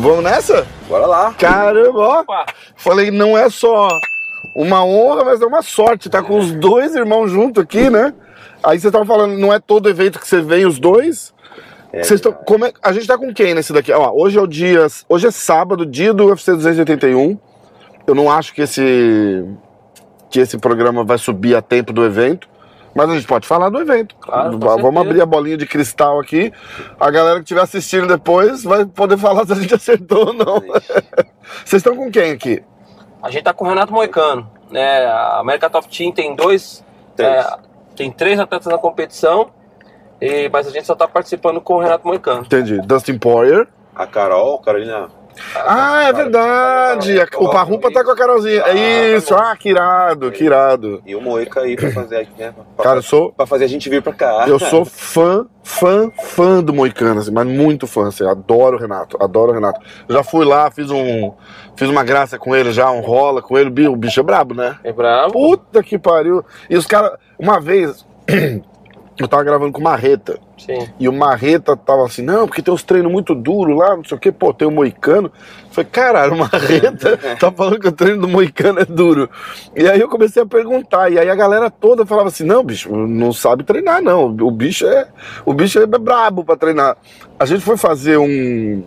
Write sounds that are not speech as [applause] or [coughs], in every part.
Vamos nessa? Bora lá. Caramba, ó. Falei, não é só uma honra, mas é uma sorte. Tá com os dois irmãos junto aqui, né? Aí você tava falando, não é todo evento que você vem os dois? É, Vocês tão, como é- a gente tá com quem nesse daqui? Ó, hoje é o dia. Hoje é sábado, dia do UFC 281. Eu não acho que esse. que esse programa vai subir a tempo do evento. Mas a gente pode falar do evento. Claro, Vamos certeza. abrir a bolinha de cristal aqui. A galera que estiver assistindo depois vai poder falar se a gente [laughs] acertou ou não. Vocês estão com quem aqui? A gente tá com o Renato Moicano. Né? A América Top Team tem dois. Três. é, tem três atletas na competição. E, mas a gente só tá participando com o Renato Moicano. Entendi. Dustin Poirier. A Carol, Carolina. Ah, é verdade. O Parrumpa tá com a Carolzinha. Ah, É isso. Ah, que irado, que irado. E o Moica aí pra fazer, né, pra, Cara, eu sou, pra fazer a gente vir pra cá. eu sou fã, fã, fã do Moicano, assim, mas muito fã. Assim, adoro o Renato, adoro o Renato. Já fui lá, fiz um. Fiz uma graça com ele já, um rola com ele. O bicho é brabo, né? É bravo. Puta que pariu. E os caras, uma vez, [clears throat] eu tava gravando com o Marreta. Sim. E o Marreta tava assim, não, porque tem uns treinos muito duros lá, não sei o que, pô, tem o Moicano. Eu falei, caralho, o Marreta [laughs] tá falando que o treino do Moicano é duro. E aí eu comecei a perguntar, e aí a galera toda falava assim, não, bicho, não sabe treinar, não. O bicho é. O bicho é brabo pra treinar. A gente foi fazer um.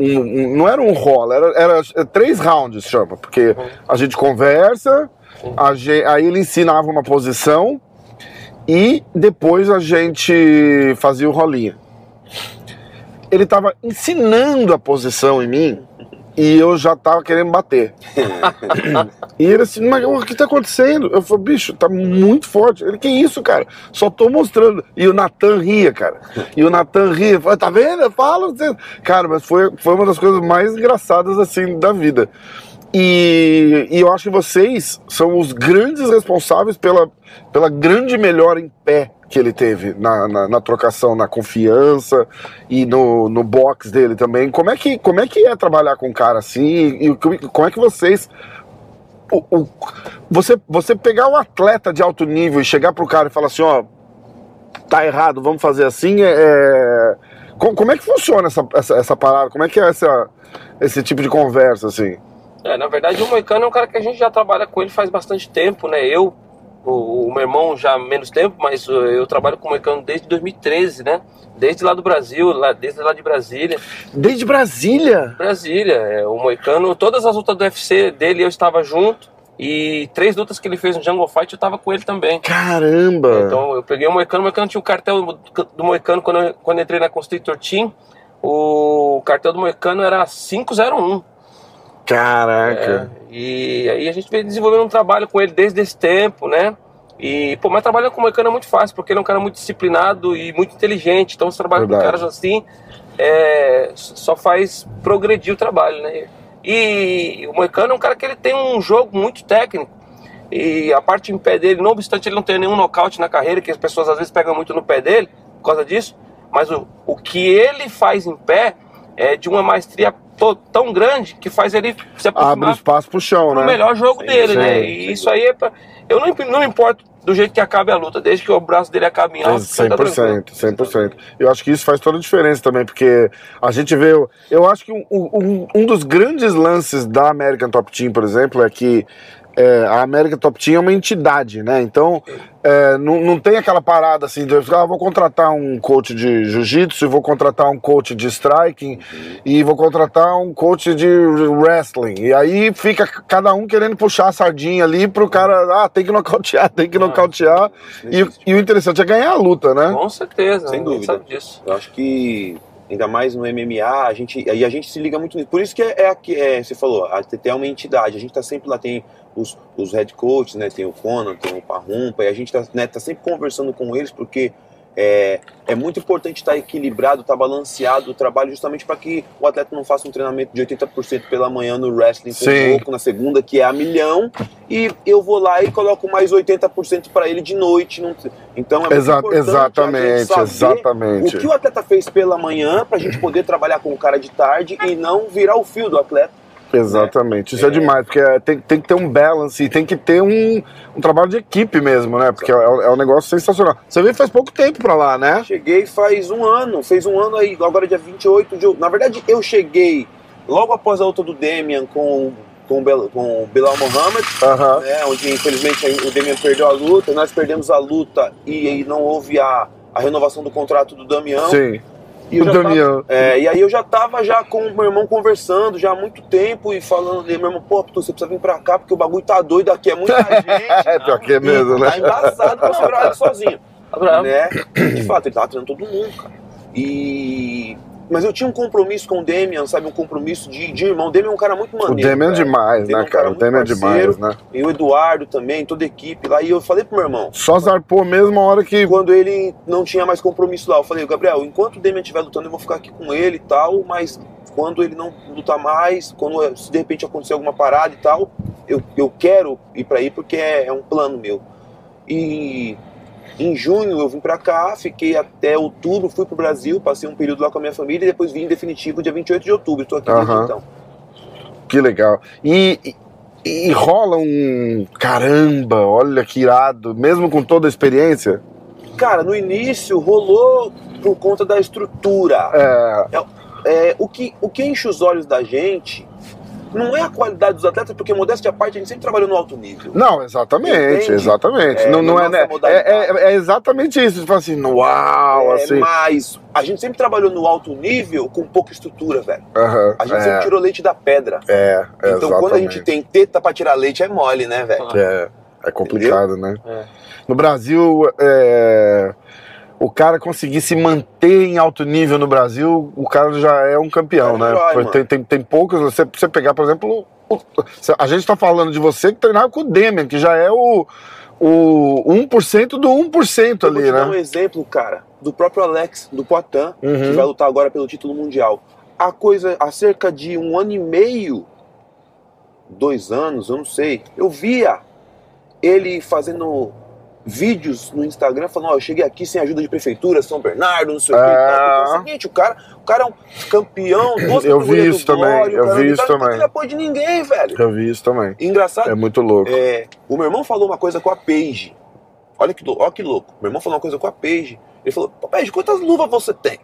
um- um- não era um rola, era, era três rounds, chama, porque a gente conversa, a aí ele ensinava uma posição e depois a gente fazia o rolinha. Ele tava ensinando a posição em mim e eu já tava querendo bater. [laughs] e ele assim, mas o que tá acontecendo? Eu falei, bicho, tá muito forte. Ele, que isso, cara? Só tô mostrando. E o Natan ria, cara. E o Natan ria, falou, tá vendo? Eu falo. você-" Cara, mas foi, foi uma das coisas mais engraçadas, assim, da vida. E, e eu acho que vocês são os grandes responsáveis pela, pela grande melhora em pé que ele teve na, na, na trocação, na confiança e no, no box dele também. Como é, que, como é que é trabalhar com um cara assim? E, como como é que vocês. o- o- você, você pegar um atleta de alto nível e chegar pro cara e falar assim: ó, tá errado, vamos fazer assim. É, é- como, como é que funciona essa, essa, essa parada? Como é que é essa, esse tipo de conversa assim? É, na verdade, o Moicano é um cara que a gente já trabalha com ele faz bastante tempo, né? Eu, o, o meu irmão já há menos tempo, mas uh, eu trabalho com o Moicano desde 2013, né? Desde lá do Brasil, lá, desde lá de Brasília. Desde Brasília? Brasília, é, o Moicano, todas as lutas do UFC dele eu estava junto. E três lutas que ele fez no Jungle Fight eu estava com ele também. Caramba! Então eu peguei o Moicano, o Moicano tinha o cartel do, do Moicano quando eu, quando eu entrei na Constrictor Team. O cartel do Moicano era 501. Caraca! É, e aí a gente veio desenvolvendo um trabalho com ele desde esse tempo, né? E, pô, mas trabalhar com o Moicano é muito fácil, porque ele é um cara muito disciplinado e muito inteligente. Então, você trabalha Verdade. com caras assim, é, só faz progredir o trabalho, né? E o Moicano é um cara que ele tem um jogo muito técnico. E a parte em pé dele, não obstante ele não ter nenhum nocaute na carreira, que as pessoas às vezes pegam muito no pé dele por causa disso, mas o, o que ele faz em pé é de uma maestria tão grande que faz ele se Abre aproximar espaço pro chão, pro né? melhor jogo Sim, dele, sim, né? sim. E isso aí é pra... Eu não, não me importo do jeito que acabe a luta, desde que o braço dele acabe em alto. tranquilo. 100%, 100%. Eu acho que isso faz toda a diferença também, porque a gente vê. Eu acho que um, um, um dos grandes lances da American Top Team, por exemplo, é que é, a American Top Team é uma entidade, né? Então, é, não, não tem aquela parada assim de ah, vou contratar um coach de jiu-jitsu, vou contratar um coach de striking e vou contratar um coach de wrestling. E aí fica cada um querendo puxar a sardinha ali pro cara, ah, tem que nocautear, tem que nocautear. E, o- e o interessante é ganhar a luta, né? Com certeza, Sem dúvida. sabe disso. Eu acho que ainda mais no MMA, a gente, e a gente se liga muito nisso. Por isso que é, é, é, você falou, a TT é uma entidade, a gente tá sempre lá, tem os, os head coaches, né? Tem o Conan, tem o Parrumpa, e a gente tá, né, tá sempre conversando com eles, porque é, é muito importante estar equilibrado, estar balanceado o trabalho, justamente para que o atleta não faça um treinamento de 80% pela manhã no wrestling com Sim. um pouco, na segunda, que é a milhão, e eu vou lá e coloco mais 80% para ele de noite. não- Então é muito Exa- importante a gente exatamente, saber exatamente. o que o atleta fez pela manhã pra gente poder trabalhar com o cara de tarde e não virar o fio do atleta. Exatamente, isso é, É. demais, porque é, tem, tem que ter um balance e tem que ter um, um trabalho de equipe mesmo, né? Porque é, é um negócio sensacional. Você veio faz pouco tempo pra lá, né? Cheguei faz um ano, fez um ano aí, agora é dia 28 de outubro. Na verdade, eu cheguei logo após a luta do Demian com, com, o Bel- com Bilal Mohamed, Aham. né, onde infelizmente o Demian perdeu a luta, nós perdemos a luta e, aí não houve a, a renovação do contrato do Damião. Sim. E, o já tava- é, e aí eu já tava já com o meu irmão conversando já há muito tempo e falando, e meu irmão, pô, Arthur, você precisa vir pra cá porque o bagulho tá doido aqui, é muita [laughs] gente. É, pior que é mesmo, E né? Tá embaçado pra [laughs] segurar ele sozinho Tá né? De fato, ele tava treinando todo mundo, cara. E. Mas eu tinha um compromisso com o Demian, sabe? Um compromisso de, de irmão. O Demian é um cara muito O maneiro. Demian é cara. demais, Demian é né, um cara? O Demian é demais, né? E o Eduardo também, toda a equipe lá. E eu falei pro meu irmão, Só zarpou mesmo a hora que. quando ele não tinha mais compromisso lá, eu falei, Gabriel, enquanto o Demian estiver lutando, eu vou ficar aqui com ele e tal, mas quando ele não lutar mais, quando se de repente acontecer alguma parada e tal, eu, eu quero ir pra aí porque é, é um plano meu. E em junho eu vim pra cá, fiquei até outubro, fui pro Brasil, passei um período lá com a minha família e depois vim em definitivo dia 28 de outubro. Estou aqui desde Aham. então. Que legal. E, e, e rola um. Caramba, olha que irado, mesmo com toda a experiência. Cara, no início rolou por conta da estrutura. É. É, o, que, o que enche os olhos da gente não é a qualidade dos atletas, porque modéstia à parte, a gente sempre trabalhou no alto nível. Não, exatamente, Entende? exatamente. É, não, não é, né? É, é, é exatamente isso. Você fala assim, uau, É, assim. Mas a gente sempre trabalhou no alto nível com pouca estrutura, velho. A gente é, sempre tirou leite da pedra. é, é, então quando a gente exatamente. tem teta pra tirar leite, é mole, né, velho? É, é complicado, né? É. No Brasil, é, o cara conseguir se manter em alto nível no Brasil, o cara já é um campeão, É né? tem, tem, tem poucos, você, você pegar, por exemplo, o- a gente tá falando de você que treinava com o Demian, que já é o, o 1% do 1% Eu vou ali, te dar um né? exemplo, cara, do próprio Alex, do Poitin, que Uhum. vai lutar agora pelo título mundial. Há coisa, há cerca de um ano e meio, dois anos, eu não sei, eu via ele fazendo vídeos no Instagram falando, ó, eu cheguei aqui sem ajuda de prefeitura, São Bernardo, não sei o que. e. Porque É o seguinte, o cara, o cara é um campeão, [laughs] duas Eu vi isso também, Glória, eu vi não isso tá- Não também. tem apoio de ninguém, velho. Eu vi isso também. Engraçado, É muito louco. é, o meu irmão falou uma coisa com a Paige. Olha que, olha que louco. Meu irmão falou uma coisa com a Paige. Ele falou, "Pô, Paige, quantas luvas você tem?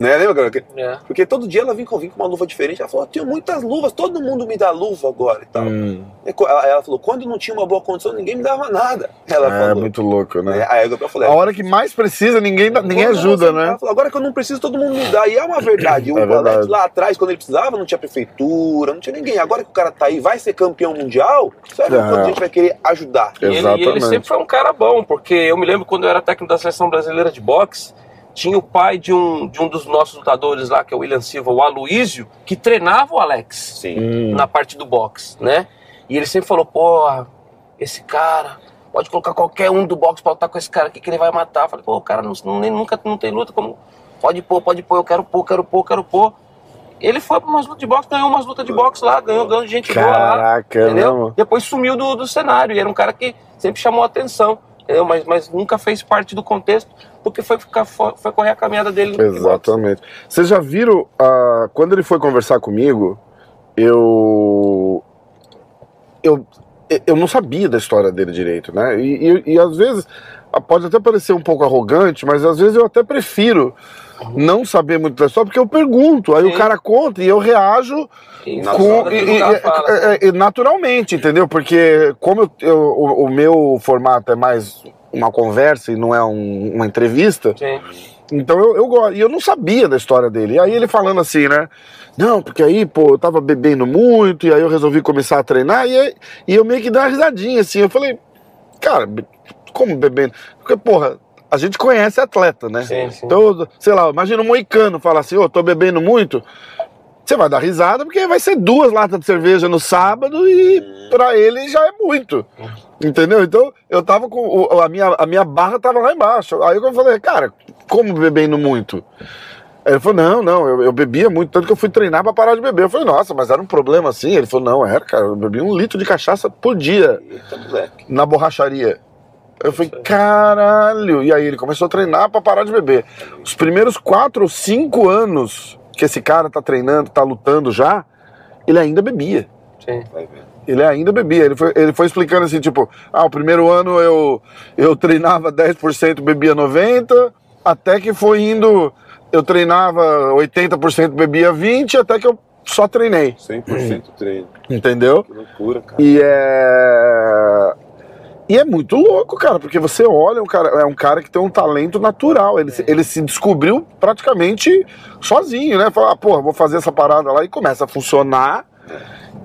Né? Lembra? cara? É. Porque todo dia ela vinha com, vinha com uma luva diferente. Ela falou, eu tenho muitas luvas, todo mundo me dá luva agora e tal. Hum, Ela, ela falou, quando não tinha uma boa condição, ninguém me dava nada. Ela é falou. muito louco, né? né? Aí eu falei, A hora que mais precisa, ninguém, dá- ninguém ajuda, né? Ela falou, agora que eu não preciso, todo mundo me dá. E é uma verdade. O É verdade. Alex lá atrás, quando ele precisava, não tinha prefeitura, não tinha ninguém. Agora que o cara tá aí, vai ser campeão mundial, sabe É. quanto a gente vai querer ajudar? E ele, e ele sempre foi um cara bom, porque eu me lembro quando eu era técnico da seleção brasileira de boxe, tinha o pai de um, de um dos nossos lutadores lá, que é o William Silva, o Aloísio, que treinava o Alex Sim. Hum, na parte do boxe, né? E ele sempre falou, porra, esse cara, pode colocar qualquer um do boxe pra lutar com esse cara aqui que ele vai matar. Eu falei, pô, o cara não, não- nem, nunca não tem luta, como. Pode pôr, pode pôr, eu quero pôr, quero pôr, quero pôr. Ele foi pra umas lutas de boxe, ganhou umas lutas de boxe lá, ganhou, ganhou gente boa lá. Caraca, Entendeu? mesmo? Depois sumiu do, do cenário. E era um cara que sempre chamou a atenção. Entendeu? Mas, mas nunca fez parte do contexto, porque foi, ficar, foi, correr a caminhada dele. Exatamente. Vocês já viram, ah, quando ele foi conversar comigo, eu, eu. Eu não sabia da história dele direito, né? E, e, e às vezes pode até parecer um pouco arrogante, mas às vezes eu até prefiro não saber muito da história, porque eu pergunto, aí Sim. o cara conta e eu reajo E com, e- e- fala, assim, é- é- naturalmente, entendeu? Porque como eu- eu- o, o meu formato é mais uma conversa e não é um- uma entrevista, Sim. então eu, eu gosto. E eu não sabia da história dele. E aí ele falando assim, né? Não, porque aí, pô, eu tava bebendo muito, e aí eu resolvi começar a treinar, e, aí- e eu meio que dei uma risadinha, assim. Eu falei, cara, como bebendo? Porque, porra, a gente conhece atleta, né? Sim, sim. Então, sei lá, imagina um moicano falar assim, ô, tô bebendo muito. Você vai dar risada porque vai ser duas latas de cerveja no sábado e pra ele já é muito. Entendeu? Então eu tava com. A minha, a minha barra tava lá embaixo. Aí eu falei, cara, como bebendo muito? Aí ele falou, não, não, eu, eu bebia muito, tanto que eu fui treinar pra parar de beber. Eu falei, nossa, mas era um problema assim? Ele falou, não, era, cara, eu bebia um litro de cachaça por dia Eita, na borracharia. Eu falei, caralho. E aí ele começou a treinar pra parar de beber. Os primeiros quatro ou cinco anos que esse cara tá treinando, tá lutando já, ele ainda bebia. Sim. Vai ver. Ele ainda bebia. Ele foi, ele foi explicando assim, tipo, ah, o primeiro ano eu, eu treinava 10%, bebia 90%, até que foi indo, eu treinava 80%, bebia 20%, até que eu só treinei. 100% treino. Entendeu? Que loucura, cara. E é. E é muito louco, cara, porque você olha, um cara, é um cara que tem um talento natural. Ele, se, ele se descobriu praticamente sozinho, né? Fala, ah, pô, vou fazer essa parada lá e começa a funcionar.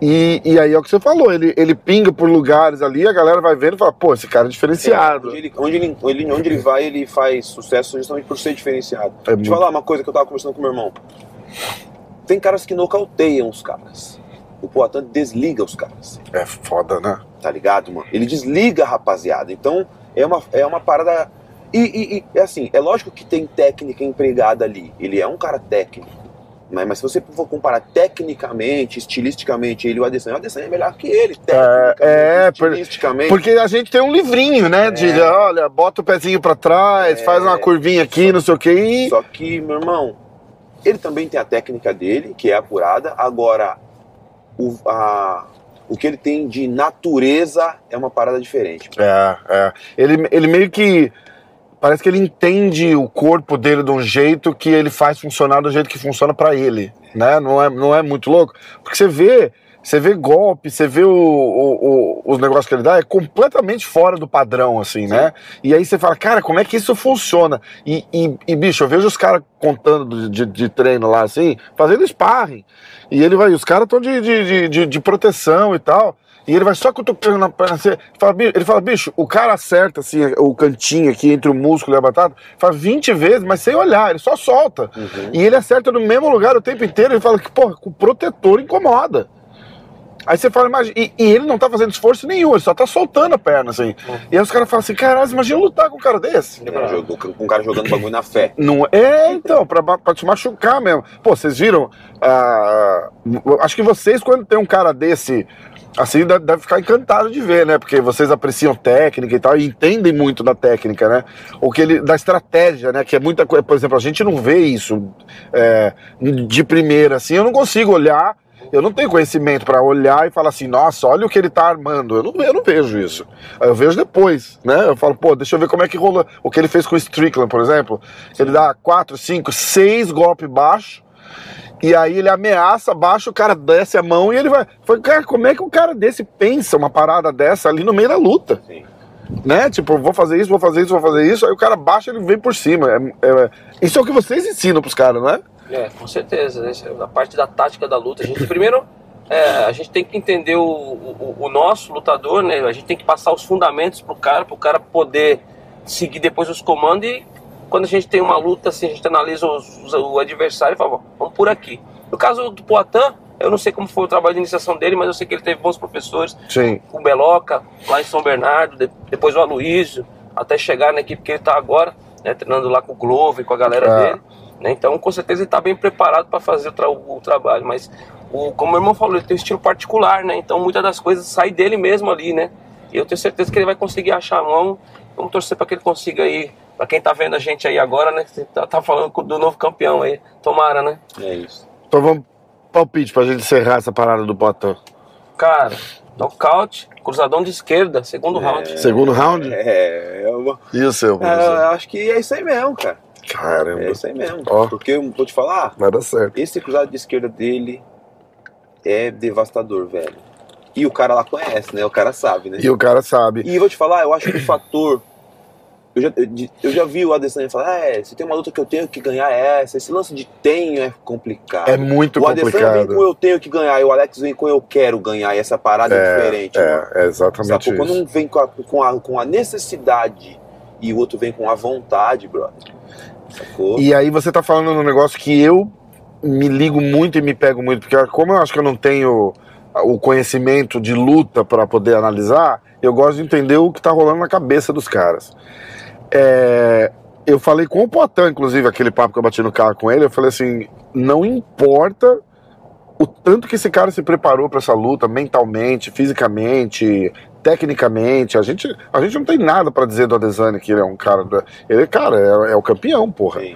E, e aí é o que você falou, ele, ele pinga por lugares ali, a galera vai vendo e fala, pô, esse cara é diferenciado. Onde ele, onde, ele, ele- onde ele vai, ele faz sucesso justamente por ser diferenciado. É Deixa eu muito- falar uma coisa que eu tava conversando com meu irmão. Tem caras que nocauteiam os caras. O Poatan desliga os caras. É foda, né? Tá ligado, mano? Ele desliga a rapaziada. Então, é uma, é uma parada. E, e- e, é assim, é lógico que tem técnica empregada ali. Ele é um cara técnico. Mas, mas se você for comparar tecnicamente, estilisticamente, ele e o Adesanya, o Adesanya é melhor que ele. Tecnicamente, é, estilisticamente. Porque a gente tem um livrinho, né? De, É. olha, bota o pezinho pra trás, É. faz uma curvinha aqui, não sei o quê. Só que, meu irmão, ele também tem a técnica dele, que é apurada. Agora, o, a- o que ele tem de natureza é uma parada diferente. É, é. Ele, ele meio que. Parece que ele entende o corpo dele de um jeito que ele faz funcionar do jeito que funciona pra ele, né? Não é, não é muito louco? Porque você vê, você vê golpe, você vê o, o- o- os negócios que ele dá, é completamente fora do padrão, assim, né? E aí você fala, cara, como é que isso funciona? E, e- e, bicho, eu vejo os caras contando de, de- treino lá, assim, fazendo sparring. E ele vai, os caras estão de, de, de- de- proteção e tal. E ele vai só cutucando na perna. assim, fala, ele fala, bicho, o cara acerta assim, o cantinho aqui entre o músculo e a batata, faz 20 vezes, mas sem olhar, ele só solta. Uhum. E ele acerta no mesmo lugar o tempo inteiro. Ele fala que, porra, com o protetor incomoda. Aí você fala, imagina, e, e ele não tá fazendo esforço nenhum, ele só tá soltando a perna, assim. E aí os caras falam assim, caralho, imagina lutar com um cara desse. É, com um cara jogando bagulho na fé. [laughs] Não é, então, pra, pra te machucar mesmo. Pô, vocês viram? ah, acho que vocês, quando tem um cara desse, assim, deve, deve ficar encantado de ver, né? Porque vocês apreciam técnica e tal, e entendem muito da técnica, né? O que ele, da estratégia, né? Que é muita coisa. Por exemplo, a gente não vê isso é, de primeira, assim. Eu não consigo olhar. Eu não tenho conhecimento pra olhar e falar assim, nossa, olha o que ele tá armando. Eu não, eu não vejo isso. Eu vejo depois, né? Eu falo, pô, deixa eu ver como é que rola. O que ele fez com o Strickland, por exemplo. Ele dá quatro, cinco, seis golpes baixo. E aí ele ameaça baixo, o cara desce a mão e ele vai. Foi, cara, como é que um cara desse pensa uma parada dessa ali no meio da luta? Sim. Né? Tipo, vou fazer isso, vou fazer isso, vou fazer isso. Aí o cara baixa ele vem por cima. É- é- isso é o que vocês ensinam pros caras, não é? É, com certeza. Essa é a parte da tática da luta. A gente primeiro é, a gente tem que entender o, o, o nosso lutador, né? A gente tem que passar os fundamentos pro cara, pro cara poder seguir depois os comandos e quando a gente tem uma luta, assim, a gente analisa os- os- o adversário e fala, "Bom, vamos por aqui. No caso do Poitin, eu não sei como foi o trabalho de iniciação dele, mas eu sei que ele teve bons professores, Sim. o Beloca, lá em São Bernardo, de- depois o Aloysio, até chegar na equipe que ele está agora, né, treinando lá com o Glover, com a galera É. dele. Né, então, com certeza, ele está bem preparado para fazer o, tra- o trabalho. Mas, o, como o irmão falou, ele tem um estilo particular, né? Então, muitas das coisas saem dele mesmo ali, né? E eu tenho certeza que ele vai conseguir achar a mão. Vamos torcer para que ele consiga aí. Para quem tá vendo a gente aí agora, né? Você tá, tá falando do novo campeão aí. Tomara, né? É isso. Então vamos palpite pra gente encerrar essa parada do botão. Cara, nocaute, cruzadão de esquerda, segundo round. Segundo round? É, eu, E o seu, é, professor? eu acho que é isso aí mesmo, cara. Caramba, É isso aí mesmo. Ó. Porque eu vou te falar, vai dar certo. esse cruzado de esquerda dele é devastador, velho. E o cara lá conhece, né? O cara sabe, né? E o cara sabe. E vou te falar, eu acho que o fator. Eu já, eu, já vi o Adesanya falar, é, se tem uma luta que eu tenho que ganhar é essa. Esse lance de tenho é complicado. É muito o Adesanya vem com complicado. eu tenho que ganhar e o Alex vem com eu quero ganhar. E essa parada é, diferente. mano. É, é exatamente? Quando isso. um vem com a, com, a, com a necessidade e o outro vem com a vontade, brother. Sacou? E aí você tá falando num negócio que eu me ligo muito e me pego muito, porque como eu acho que eu não tenho o conhecimento de luta para poder analisar, eu gosto de entender o que tá rolando na cabeça dos caras. É, eu falei com o Poitin, inclusive, aquele papo que eu bati no carro com ele, eu falei assim, não importa o tanto que esse cara se preparou para essa luta mentalmente, fisicamente, tecnicamente, a gente, a gente não tem nada para dizer do Adesanya que ele é um cara, ele, cara, é, é o campeão, porra. Sim.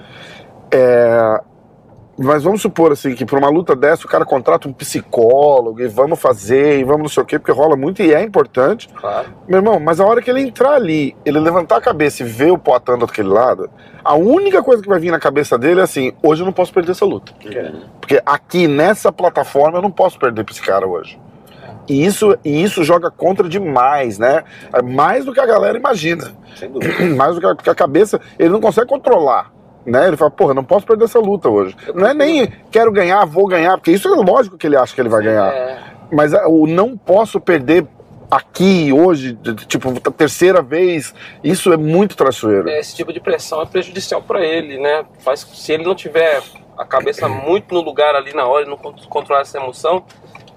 mas vamos supor assim que para uma luta dessa o cara contrata um psicólogo e vamos fazer e vamos não sei o quê, porque rola muito e é importante. Claro. Meu irmão, mas a hora que ele entrar ali, ele levantar a cabeça e ver o Poatan daquele lado, a única coisa que vai vir na cabeça dele é assim: hoje eu não posso perder essa luta. É. Porque aqui nessa plataforma eu não posso perder pra esse cara hoje. E isso, e isso joga contra demais, né? É Mais do que a galera imagina. Sem dúvida. [clears throat] Mais do que a, porque a cabeça, ele não consegue controlar. Né? Ele fala, porra, não posso perder essa luta hoje. Não é nem quero ganhar, vou ganhar, porque isso é lógico que ele acha que ele vai ganhar. É, Mas ah, o não posso perder aqui, hoje, tipo, a terceira vez, isso é muito traiçoeiro. esse tipo de pressão é prejudicial para ele, né? Faz se ele não tiver a cabeça [clears throat] muito no lugar ali na hora e não con- controlar essa emoção,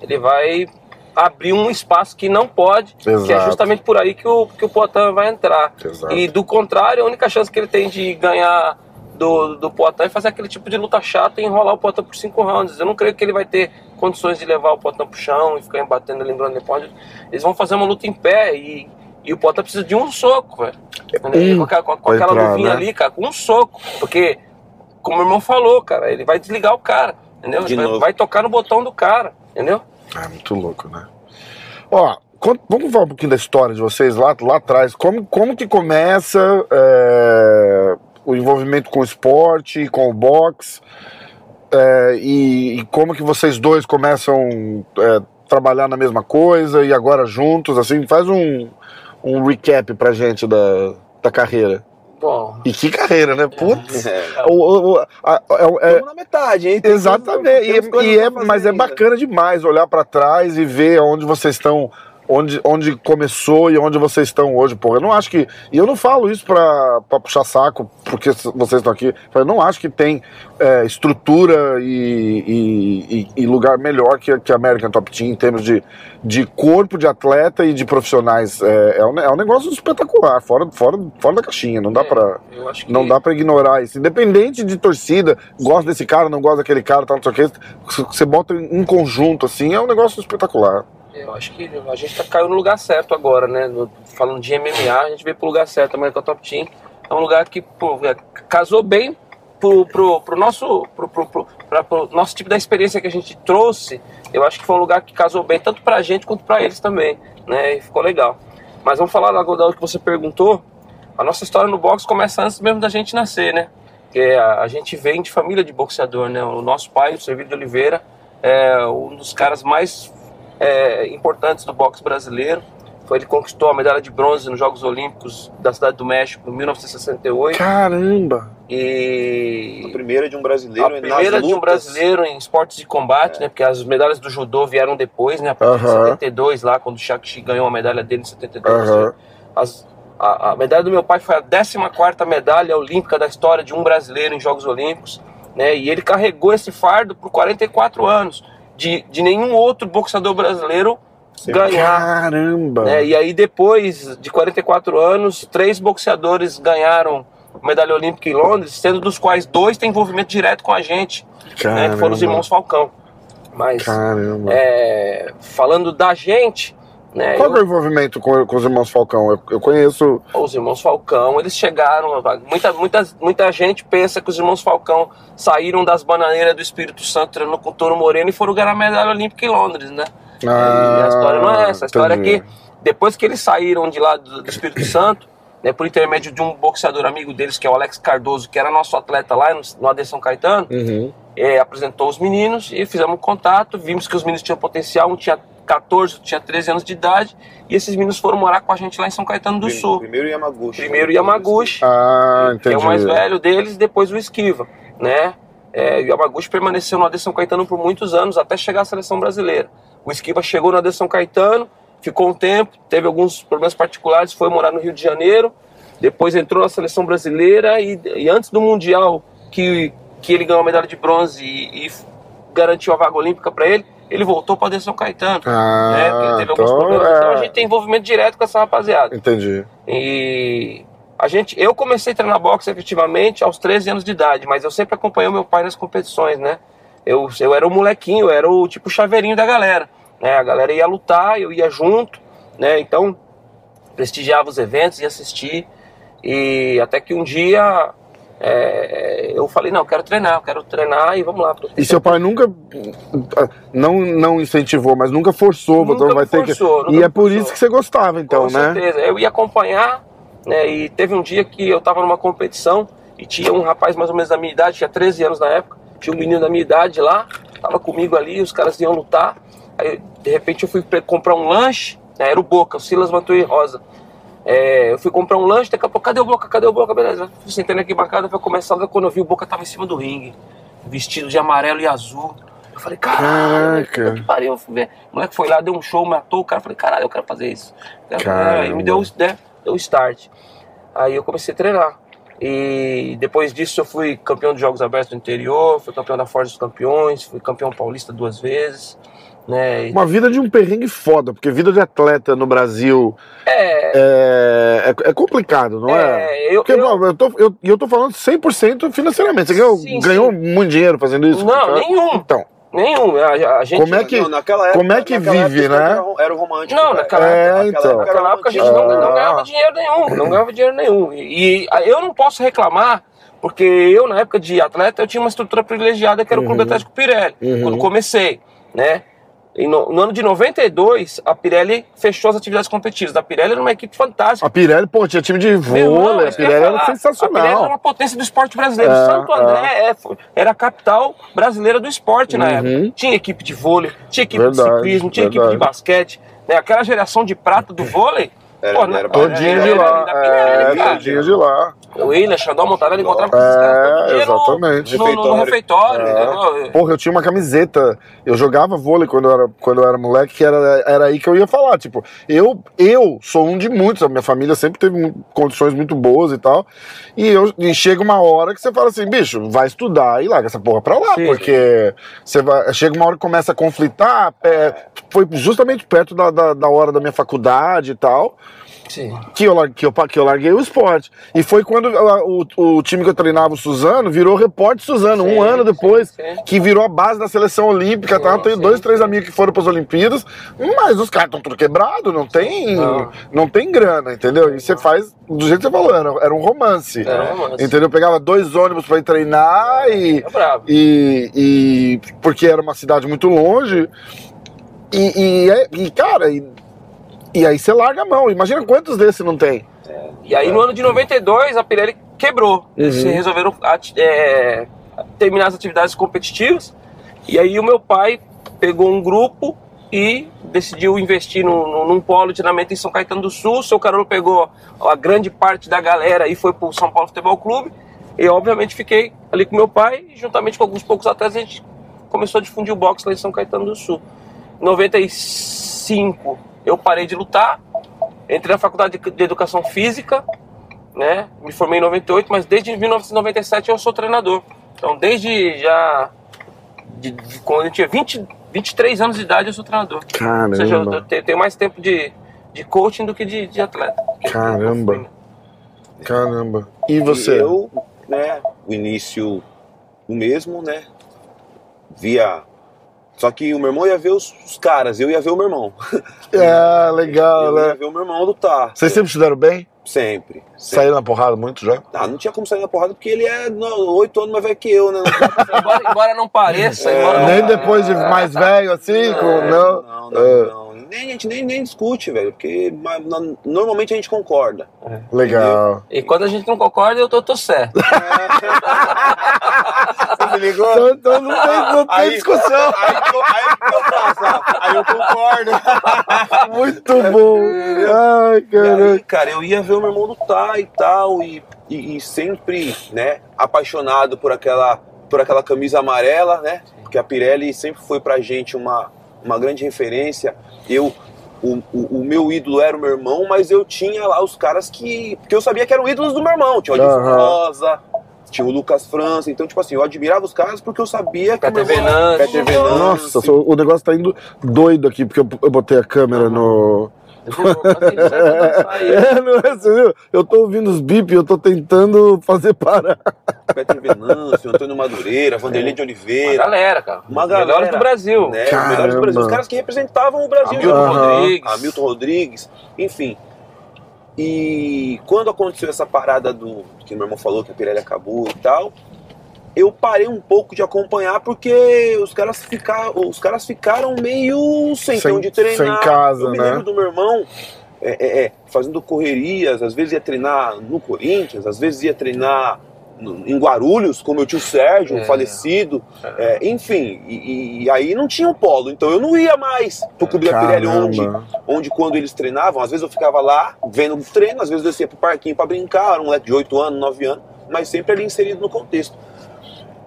ele vai abrir um espaço que não pode, que é Exato. justamente por aí que o que o Poitin vai entrar. Exato. E do contrário, a única chance que ele tem de ganhar do, do Poitin é fazer aquele tipo de luta chata e enrolar o Poitin por cinco rounds. Eu não creio que ele vai ter condições de levar o Poitin pro chão e ficar batendo, lembrando depois. Eles vão fazer uma luta em pé e, e o Poitin precisa de um soco, velho. Um com aquela, com pra aquela entrar, luvinha né? ali, cara, com um soco. Porque, como o irmão falou, cara, ele vai desligar o cara, entendeu? Vai, vai tocar no botão do cara, entendeu? É muito louco, né? Ó, vamos falar um pouquinho da história de vocês lá, lá atrás. Como, como que começa é, o envolvimento com o esporte, com o boxe? é, e, e como que vocês dois começam a trabalhar na mesma coisa e agora juntos? Assim, faz um, um recap pra gente da, da carreira. Bom, E que carreira, né? Putz! É. O- o- a- é- é- na metade, hein? Tem Exatamente, coisas- e, e é, mas fazer é ainda. bacana demais olhar pra trás e ver onde vocês estão, onde, onde começou e onde vocês estão hoje, porra. Eu não acho que. E eu não falo isso pra, pra puxar saco, porque vocês estão aqui. Eu não acho que tem é, estrutura e, e- e- lugar melhor que, que a American Top Team em termos de, de corpo de atleta e de profissionais. É, é, um, é um negócio espetacular, fora, fora, fora da caixinha. Não dá é, pra. que Não dá pra ignorar isso. Independente de torcida, gosta desse cara, não gosta daquele cara, tal, não sei o que. Você bota em conjunto, assim, é um negócio espetacular. Eu acho que a gente tá caiu no lugar certo agora, né? No- falando de MMA, a gente veio pro lugar certo. A Top Team é um lugar que pô, é, casou bem pro, pro, pro nosso pro, pro, pro, pra- pro nosso tipo da experiência que a gente trouxe. Eu acho que foi um lugar que casou bem tanto pra gente quanto pra eles também, né? E ficou legal. Mas vamos falar agora do que você perguntou. A nossa história no boxe começa antes mesmo da gente nascer, né? Porque a, a gente vem de família de boxeador, né? O nosso pai, o Servílio de Oliveira, é um dos caras mais é, importantes do boxe brasileiro. Foi ele conquistou a medalha de bronze nos Jogos Olímpicos da Cidade do México em 1968 Caramba! A e primeira de um brasileiro a nas primeira de um brasileiro em esportes de combate, né? Porque as medalhas do judô vieram depois, né? A partir de Aham. 72 lá, quando o Shakshi ganhou a medalha dele em 72. Aham. né? As- a, a medalha do meu pai foi a 14ª medalha olímpica da história de um brasileiro em Jogos Olímpicos, né? E ele carregou esse fardo por 44 anos, de, de nenhum outro boxeador brasileiro Sim. ganhar. Caramba! né? E aí depois de 44 anos, três boxeadores ganharam medalha olímpica em Londres, sendo dos quais dois têm envolvimento direto com a gente, né? Que foram os irmãos Falcão. Mas Caramba! é, falando da gente, né? Qual eu- que é o envolvimento com, com os irmãos Falcão? Eu, eu conheço. os irmãos Falcão, eles chegaram. Muita, muita, muita gente pensa que os irmãos Falcão saíram das bananeiras do Espírito Santo treinando com o Toro Moreno e foram ganhar a medalha olímpica em Londres, né? e a história não é essa. A história Ah, entendi. é que depois que eles saíram de lá do, do Espírito Santo, né, por intermédio de um boxeador amigo deles, que é o Alex Cardoso, que era nosso atleta lá no, no AD São Caetano, Uhum. é, apresentou os meninos e fizemos um contato, vimos que os meninos tinham potencial, um tinha 14, outro tinha 13 anos de idade, e esses meninos foram morar com a gente lá em São Caetano do Sul. Primeiro Yamaguchi. Primeiro Yamaguchi, Ah, que é entendi. o mais velho deles, e depois o Esquiva, né? É, o Yamaguchi permaneceu no AD São Caetano por muitos anos, até chegar à seleção brasileira. O Esquiva chegou no AD São Caetano, ficou um tempo, teve alguns problemas particulares, foi morar no Rio de Janeiro, depois entrou na seleção brasileira e, e antes do Mundial, que, que ele ganhou a medalha de bronze e, e garantiu a vaga olímpica para ele, ele voltou para São Caetano. Ah, né? Porque ele teve alguns então, problemas. é, Então a gente tem envolvimento direto com essa rapaziada. Entendi. E a gente, eu comecei a treinar boxe efetivamente aos 13 anos de idade, mas eu sempre acompanhei o meu pai nas competições, né? Eu, eu era o molequinho, eu era o tipo chaveirinho da galera, né? A galera ia lutar, eu ia junto, né? Então prestigiava os eventos e assistir. E até que um dia é, eu falei, não, eu quero treinar, eu quero treinar e vamos lá. E seu pai nunca não, não incentivou, mas nunca forçou, Nunca então vai me ter forçou, que. E é por forçou. isso que você gostava, então, Com né? certeza. Eu ia acompanhar, né? E teve um dia que eu tava numa competição e tinha um rapaz mais ou menos da minha idade, tinha 13 anos na época, tinha um menino da minha idade lá, tava comigo ali, os caras iam lutar. Aí, de repente, eu fui comprar um lanche, né, era o Boca, o Silas Mantui Rosa. É, eu fui comprar um lanche, daqui a pouco, cadê o Boca? Cadê o Boca? Beleza, fui sentando aqui bancada, foi começar quando eu vi o Boca tava em cima do ringue, vestido de amarelo e azul. Eu falei, caralho, Caraca. que pariu. eu fui ver. O moleque foi lá, deu um show, matou o cara. Eu falei, caralho, eu quero fazer isso. Caramba. Aí me deu, né, deu o start. Aí eu comecei a treinar. E depois disso eu fui campeão de Jogos Abertos do interior, fui campeão da Força dos Campeões, fui campeão paulista duas vezes. Né? Uma vida de um perrengue foda, porque vida de atleta no Brasil É, é, é, é complicado, não é? é, eu, Porque, eu- bom, eu, tô, eu, e eu tô falando 100% financeiramente. Você ganhou, Sim, ganhou sim. muito dinheiro fazendo isso? Não, cara? nenhum. Então, nenhum. A, a gente, Como é que- Não, naquela época, como é que vive, época, né? Era, romântico. Não, cara. naquela É, então. época era Naquela época a gente romântico. não, não Ah. ganhava dinheiro nenhum, não ganhava dinheiro nenhum. E, e eu não posso reclamar, porque eu, na época de atleta, eu tinha uma estrutura privilegiada que era o Clube Uhum. Atlético Pirelli, Uhum. quando comecei, né? No, no ano de 92, a Pirelli fechou as atividades competitivas. A Pirelli era uma equipe fantástica. A Pirelli, pô, tinha time de vôlei, a Pirelli era falar. A Pirelli era sensacional. uma potência do esporte brasileiro. É, Santo André é, foi- era a capital brasileira do esporte na Uhum. época. Tinha equipe de vôlei, tinha equipe Verdade, de ciclismo, tinha equipe de verdade. basquete. Né? Aquela geração de prata do vôlei. Era- pô, era de era lá. da Pirelli, É, cara. todinho de lá. O William, Xandão Montarelli encontrava com esses caras É, exatamente. no, no, no refeitório. É. entendeu? Porra, eu tinha uma camiseta. Eu jogava vôlei quando eu era, quando eu era moleque, que era, era aí que eu ia falar. Tipo, eu, eu sou um de muitos. A minha família sempre teve condições muito boas e tal. E, eu, e chega uma hora que você fala assim, bicho, vai estudar e larga essa porra pra lá. Sim. porque você vai, chega uma hora que começa a conflitar. é, foi justamente perto da, da, da hora da minha faculdade e tal Sim. que eu, que, eu, que eu larguei o esporte. E foi quando o, o time que eu treinava, o Suzano, virou repórter Suzano, Sim, um ano depois, sim, sim. que virou a base da seleção olímpica. Tá? Eu tenho dois, três amigos que foram para as Olimpíadas, mas os caras estão tudo quebrado, não tem, não. Não. tem grana, entendeu? E você faz do jeito que você falou, era, era um romance. Era um romance. Entendeu? Eu pegava dois ônibus para ir treinar e, É e, e porque era uma cidade muito longe. E, e, é- e, cara, e, e aí você larga a mão. Imagina quantos desses não tem. E aí no ano de 92 a Pirelli quebrou. Eles Uhum. resolveram ati- é, terminar as atividades competitivas. E aí o meu pai pegou um grupo e decidiu investir num, num- num polo de treinamento em São Caetano do Sul. O seu Carolo pegou a grande parte da galera e foi pro São Paulo Futebol Clube. E obviamente fiquei ali com meu pai e juntamente com alguns poucos atletas a gente começou a difundir o boxe lá em São Caetano do Sul. Em 95 eu parei de lutar, entrei na faculdade de educação física, né? Me formei em 98, mas desde 1997 eu sou treinador. Então, desde já. De, de- quando eu tinha 20, 23 anos de idade, eu sou treinador. Ou seja, eu, eu te- tenho mais tempo de, de coaching do que de, de atleta. Caramba. Caramba. E E você? eu, né, o início o mesmo, né? Via. Só que o meu irmão ia ver os, os caras, eu ia ver o meu irmão. [laughs] É, legal, Eu ia né? ver o meu irmão lutar. Vocês sempre se deram bem? Sempre. sempre. Saíram na porrada muito já? Ah, não tinha como sair na porrada porque ele é oito anos mais velho que eu, né? [laughs] embora, embora não pareça, É, embora não Nem pareça. depois de mais velho assim? com- É, não? não, não, É. não. Nem, a gente nem, nem discute, velho, porque normalmente a gente concorda. Legal. E quando a gente não concorda, eu tô, tô certo. [laughs] Você me ligou? Então, então não tem, não tem Aí- discussão. Aí, aí eu faço, aí eu concordo. [laughs] Muito bom. Ai, E aí, cara, eu ia ver o meu irmão lutar e tal, e, e, e sempre, né, apaixonado por aquela, por aquela camisa amarela, né? Porque a Pirelli sempre foi pra gente uma, uma grande referência. Eu, o, o, o meu ídolo era o meu irmão, mas eu tinha lá os caras que. Porque eu sabia que eram ídolos do meu irmão. Tinha o Aham. Rosa, tinha o Lucas França. Então, tipo assim, eu admirava os caras porque eu sabia que. o Peter Venâncio. Nossa, o negócio tá indo doido aqui, porque eu, eu botei a câmera no. É, não é, você viu? Eu tô ouvindo os bip, eu tô tentando fazer parar. Peter Venâncio, Antônio Madureira, Vanderlei de Uma Oliveira. galera, cara. Uma Os melhores galera. do Brasil. né? Melhores do Brasil. Os caras que representavam o Brasil. Hamilton. Rodrigues. Hamilton Rodrigues, enfim. E quando aconteceu essa parada do que meu irmão falou que a Pirelli acabou e tal, eu parei um pouco de acompanhar porque os caras, ficar, os caras ficaram meio sem, Sem- onde treinar. sem casa, eu me né? lembro do meu irmão é, é, é, fazendo correrias, às vezes ia treinar no Corinthians, às vezes ia treinar no- em Guarulhos, com meu tio Sérgio, É. falecido. É, enfim, e, e aí não tinha um polo, então eu não ia mais pro Clube da Pirelli, onde onde quando eles treinavam, às vezes eu ficava lá vendo o treino, às vezes eu descia pro parquinho para brincar, era um moleque de 8 anos, 9 anos, mas sempre ali inserido no contexto.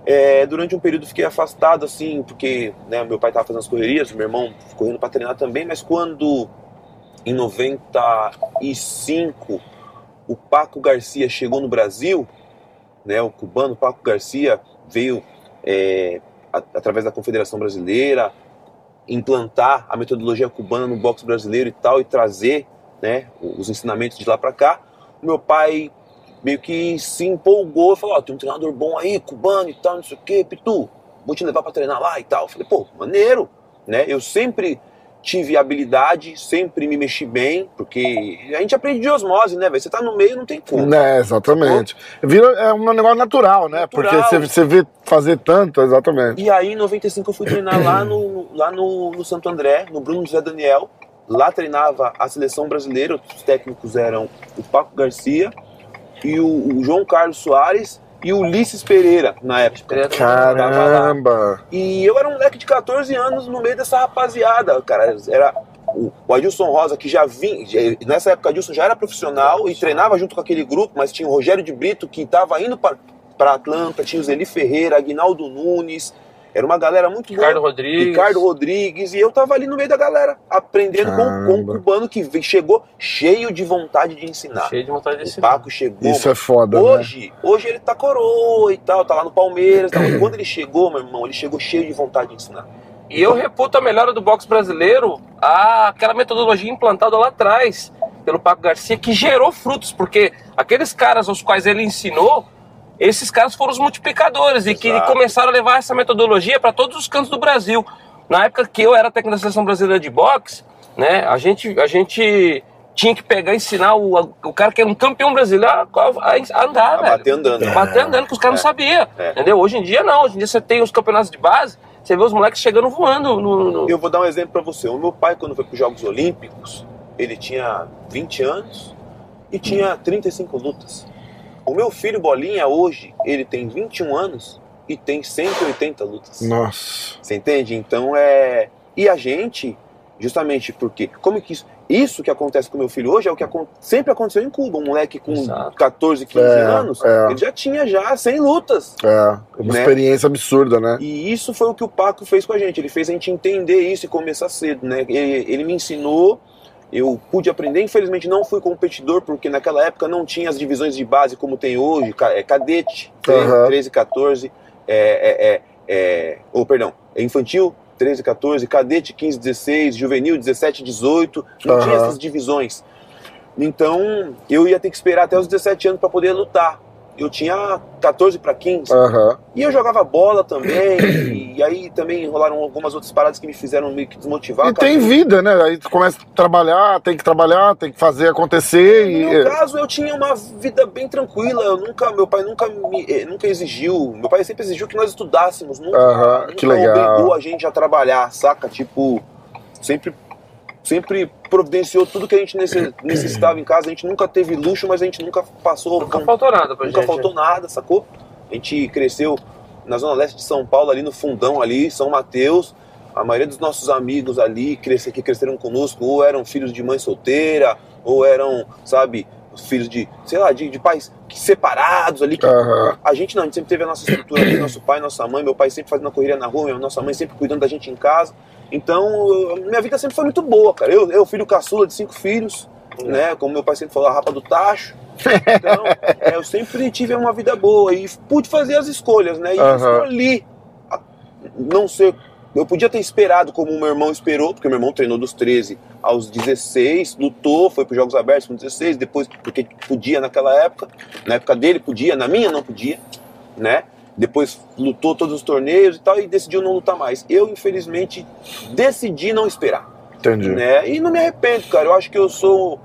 É, durante um período fiquei afastado, assim, porque né, meu pai estava fazendo as correrias, meu irmão correndo para treinar também, mas quando em 95 o Paco Garcia chegou no Brasil, né, o cubano Paco Garcia veio é, a- através da Confederação Brasileira implantar a metodologia cubana no boxe brasileiro e tal e trazer né, os ensinamentos de lá para cá. O meu pai meio que se empolgou e falou: ó, tem um treinador bom aí, cubano e tal, não sei o que, Pitu, vou te levar para treinar lá e tal. Eu falei, pô, maneiro, né? Eu sempre tive habilidade, sempre me mexi bem, porque a gente aprende de osmose, né, velho? Você tá no meio, não tem como. É, exatamente. Vira, é um negócio natural, né? Natural. Porque você, você vê fazer tanto, exatamente. E aí, em 95, eu fui treinar lá no, lá no, no Santo André, no Bruno José Daniel. Lá treinava a seleção brasileira, os técnicos eram o Paco Garcia e o, o João Carlos Soares e o Ulisses Pereira, na época. Pereira Caramba! E eu era um moleque de 14 anos no meio dessa rapaziada, cara. Era o, o Adilson Rosa, que já vinha. nessa época, o Adilson já era profissional e treinava junto com aquele grupo, mas tinha o Rogério de Brito, que estava indo para Atlanta, tinha o Zeli Ferreira, Aguinaldo Nunes. Era uma galera muito Ricardo boa. Rodrigues. Ricardo Rodrigues, e eu tava ali no meio da galera, aprendendo com, com um cubano que chegou cheio de vontade de ensinar. Cheio de vontade de O ensinar. Paco chegou. Isso é foda, né? Hoje, hoje ele tá coroa e tal, tá lá no Palmeiras. Tal. [clears throat] Mas Quando ele chegou, meu irmão, ele chegou cheio de vontade de ensinar. E eu reputo a melhora do boxe brasileiro a aquela metodologia implantada lá atrás pelo Paco Garcia que gerou frutos, porque aqueles caras aos quais ele ensinou, esses caras foram os multiplicadores e que Exato. começaram a levar essa metodologia para todos os cantos do Brasil. Na época que eu era técnico da seleção brasileira de boxe, né, a gente a gente tinha que pegar e ensinar o, o cara que era um campeão brasileiro a, a- a andar, A velho. bater andando. Bater andando, que os caras não sabiam. É. Entendeu? Hoje em dia não. Hoje em dia você tem os campeonatos de base, você vê os moleques chegando voando no. no- Eu vou dar um exemplo pra você. O meu pai, quando foi para os Jogos Olímpicos, ele tinha 20 anos e tinha 35 lutas. O meu filho Bolinha, hoje, ele tem 21 anos e tem 180 lutas. Nossa. Você entende? Então é. E a gente, justamente porque. Como que isso. Isso que acontece com meu filho hoje é o que acon- sempre aconteceu em Cuba. Um moleque com Exato. 14, 15 É, anos, é. ele já tinha já 100 lutas. É, uma Né? experiência absurda, né? E isso foi o que o Paco fez com a gente. Ele fez a gente entender isso e começar cedo, né? Ele, ele me ensinou, eu pude aprender. Infelizmente não fui competidor, porque naquela época não tinha as divisões de base como tem hoje. É cadete, Aham. 13, 14, é, é, é, é, ou perdão, é infantil, 13, 14, cadete, 15, 16, juvenil, 17, 18. Não tinha Aham. essas divisões. Então eu ia ter que esperar até os 17 anos para poder lutar. Eu tinha 14 para 15. Aham. E eu jogava bola também, e aí também rolaram algumas outras paradas que me fizeram meio que desmotivar. E cara. tem vida, né? Aí tu começa a trabalhar, tem que trabalhar, tem que fazer acontecer No e. meu caso, eu tinha uma vida bem tranquila. Eu nunca, meu pai nunca me, eh, nunca exigiu. Meu pai sempre exigiu que nós estudássemos. Nunca, Aham, nunca que legal. obrigou a gente a trabalhar, saca? Tipo, sempre, sempre providenciou tudo que a gente necess- necessitava em casa. A gente nunca teve luxo, mas a gente nunca passou. Nunca com- faltou nada pra Nunca gente. faltou nada, sacou? A gente cresceu na zona leste de São Paulo, ali no fundão, ali, São Mateus. A maioria dos nossos amigos ali cresce- que cresceram conosco ou eram filhos de mãe solteira, ou eram, sabe, filhos de, sei lá, de, de pais que- separados ali. Que Aham. A gente não, a gente sempre teve a nossa estrutura ali, nosso pai, nossa mãe, meu pai sempre fazendo a correria na rua, nossa mãe sempre cuidando da gente em casa. Então, eu- minha vida sempre foi muito boa, cara. Eu, eu filho caçula de cinco filhos, né? Como meu pai sempre falou, a rapa do tacho. Então, [laughs] é, eu sempre tive uma vida boa e pude fazer as escolhas, né? E Aham. escolhi a- não ser. Eu podia ter esperado como o meu irmão esperou, porque meu irmão treinou dos 13 aos 16, lutou, foi para os Jogos Abertos com 16, depois, porque podia naquela época, na época dele podia, na minha não podia, né? Depois lutou todos os torneios e tal, e decidiu não lutar mais. Eu, infelizmente, decidi não esperar Entendi. né? E não me arrependo, cara. Eu acho que eu sou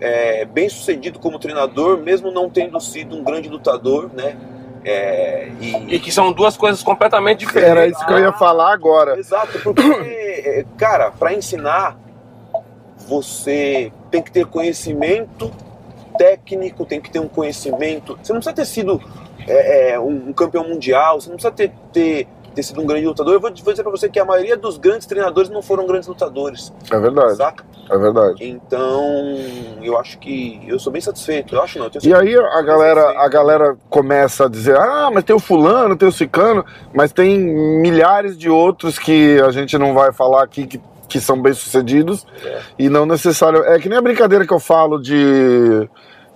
é, bem sucedido como treinador, mesmo não tendo sido um grande lutador, né? É, e, E que são duas coisas completamente diferentes. Era isso que eu ia falar agora. Exato, porque, é, cara, para ensinar, você tem que ter conhecimento técnico, tem que ter um conhecimento. Você não precisa ter sido é, é, um, um campeão mundial, você não precisa ter, ter, ter sido um grande lutador. Eu vou, vou dizer pra você que a maioria dos grandes treinadores não foram grandes lutadores, É verdade, saca? é verdade. Então, eu acho que eu sou bem satisfeito. Eu acho não, eu E aí a galera, satisfeito. a galera começa a dizer, ah, mas tem o fulano, tem o cicano, mas tem milhares de outros que a gente não vai falar aqui que, que são bem sucedidos É. e não necessário. É que nem a brincadeira que eu falo de,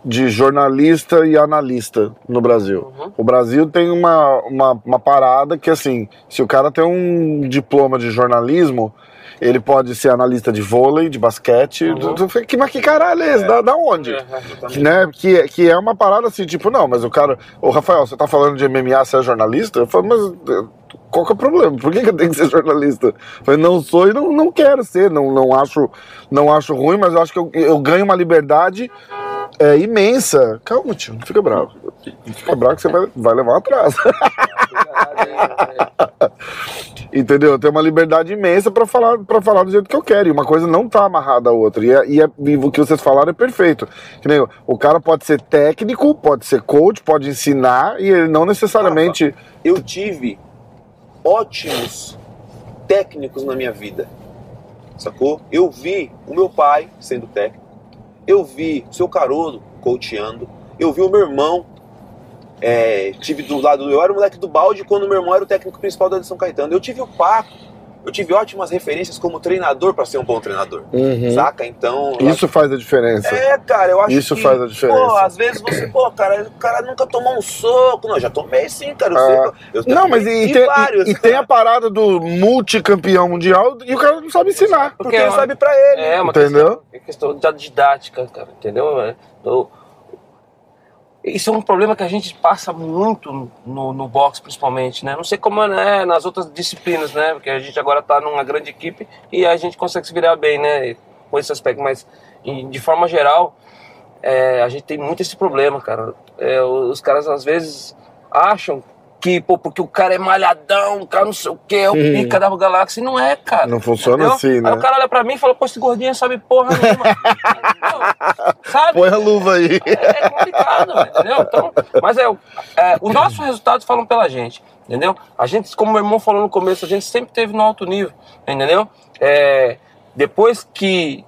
de jornalista e analista no Brasil. Uhum. O Brasil tem uma, uma, uma parada que assim, se o cara tem um diploma de jornalismo, ele pode ser analista de vôlei, de basquete, Uhum. do- do- que, mas que caralho é esse? Da, da onde? Exatamente. né? Que, é- que é uma parada assim, tipo, não, mas o cara. Ô, Rafael, você tá falando de MMA, você é jornalista? Eu falei, mas eh, qual que é o problema? Por que, que eu tenho que ser jornalista? Eu falei, não sou e não, não quero ser, não, não, acho, não acho ruim, mas eu acho que eu, eu ganho uma liberdade é, imensa. Calma, tio, não fica bravo. Não fica bravo que você vai, vai levar um atraso. [laughs] Entendeu? Eu tenho uma liberdade imensa pra falar, pra falar do jeito que eu quero. E uma coisa não tá amarrada à outra. E, é- e, é- e o que vocês falaram é perfeito. Nem, o cara pode ser técnico, pode ser coach, pode ensinar, e ele não necessariamente. Eu tive ótimos técnicos na minha vida, sacou? Eu vi o meu pai sendo técnico, eu vi o seu Carolo coachando, eu vi o meu irmão. é, tive do lado, eu era o moleque do balde quando meu irmão era o técnico principal da São Caetano. Eu tive o Paco, eu tive ótimas referências como treinador para ser um bom treinador, Uhum. saca? Então, eu Isso faz a diferença. é, cara, eu acho Isso que, faz a diferença. Pô, às vezes você, pô, cara, o cara nunca tomou um soco. Não, já tomei sim, cara. Eu Ah. sei, que eu- eu Não, mas e, tem, vários, e- e tem a parada do multicampeão mundial e o cara não sabe ensinar. Porque Porque ele sabe pra ele. É uma Entendeu? questão, é questão da didática, cara, entendeu? É, do- isso é um problema que a gente passa muito no, no boxe, principalmente, né? Não sei como é né, nas outras disciplinas, né? Porque a gente agora tá numa grande equipe e a gente consegue se virar bem, né? Com esse aspecto, mas de forma geral, é, a gente tem muito esse problema, cara. É, os caras às vezes acham que, pô, porque o cara é malhadão, o cara não sei o que, é o Hum. pica da galáxia, e não é, cara. Não funciona Entendeu? assim, né? Aí o cara olha pra mim e fala, pô, esse gordinho sabe porra nenhuma. [laughs] Sabe? Põe a luva aí. É complicado, velho, entendeu? Então, mas é, é, os nossos resultados falam pela gente, entendeu? A gente, como meu irmão falou no começo, a gente sempre teve no alto nível, entendeu? É, depois que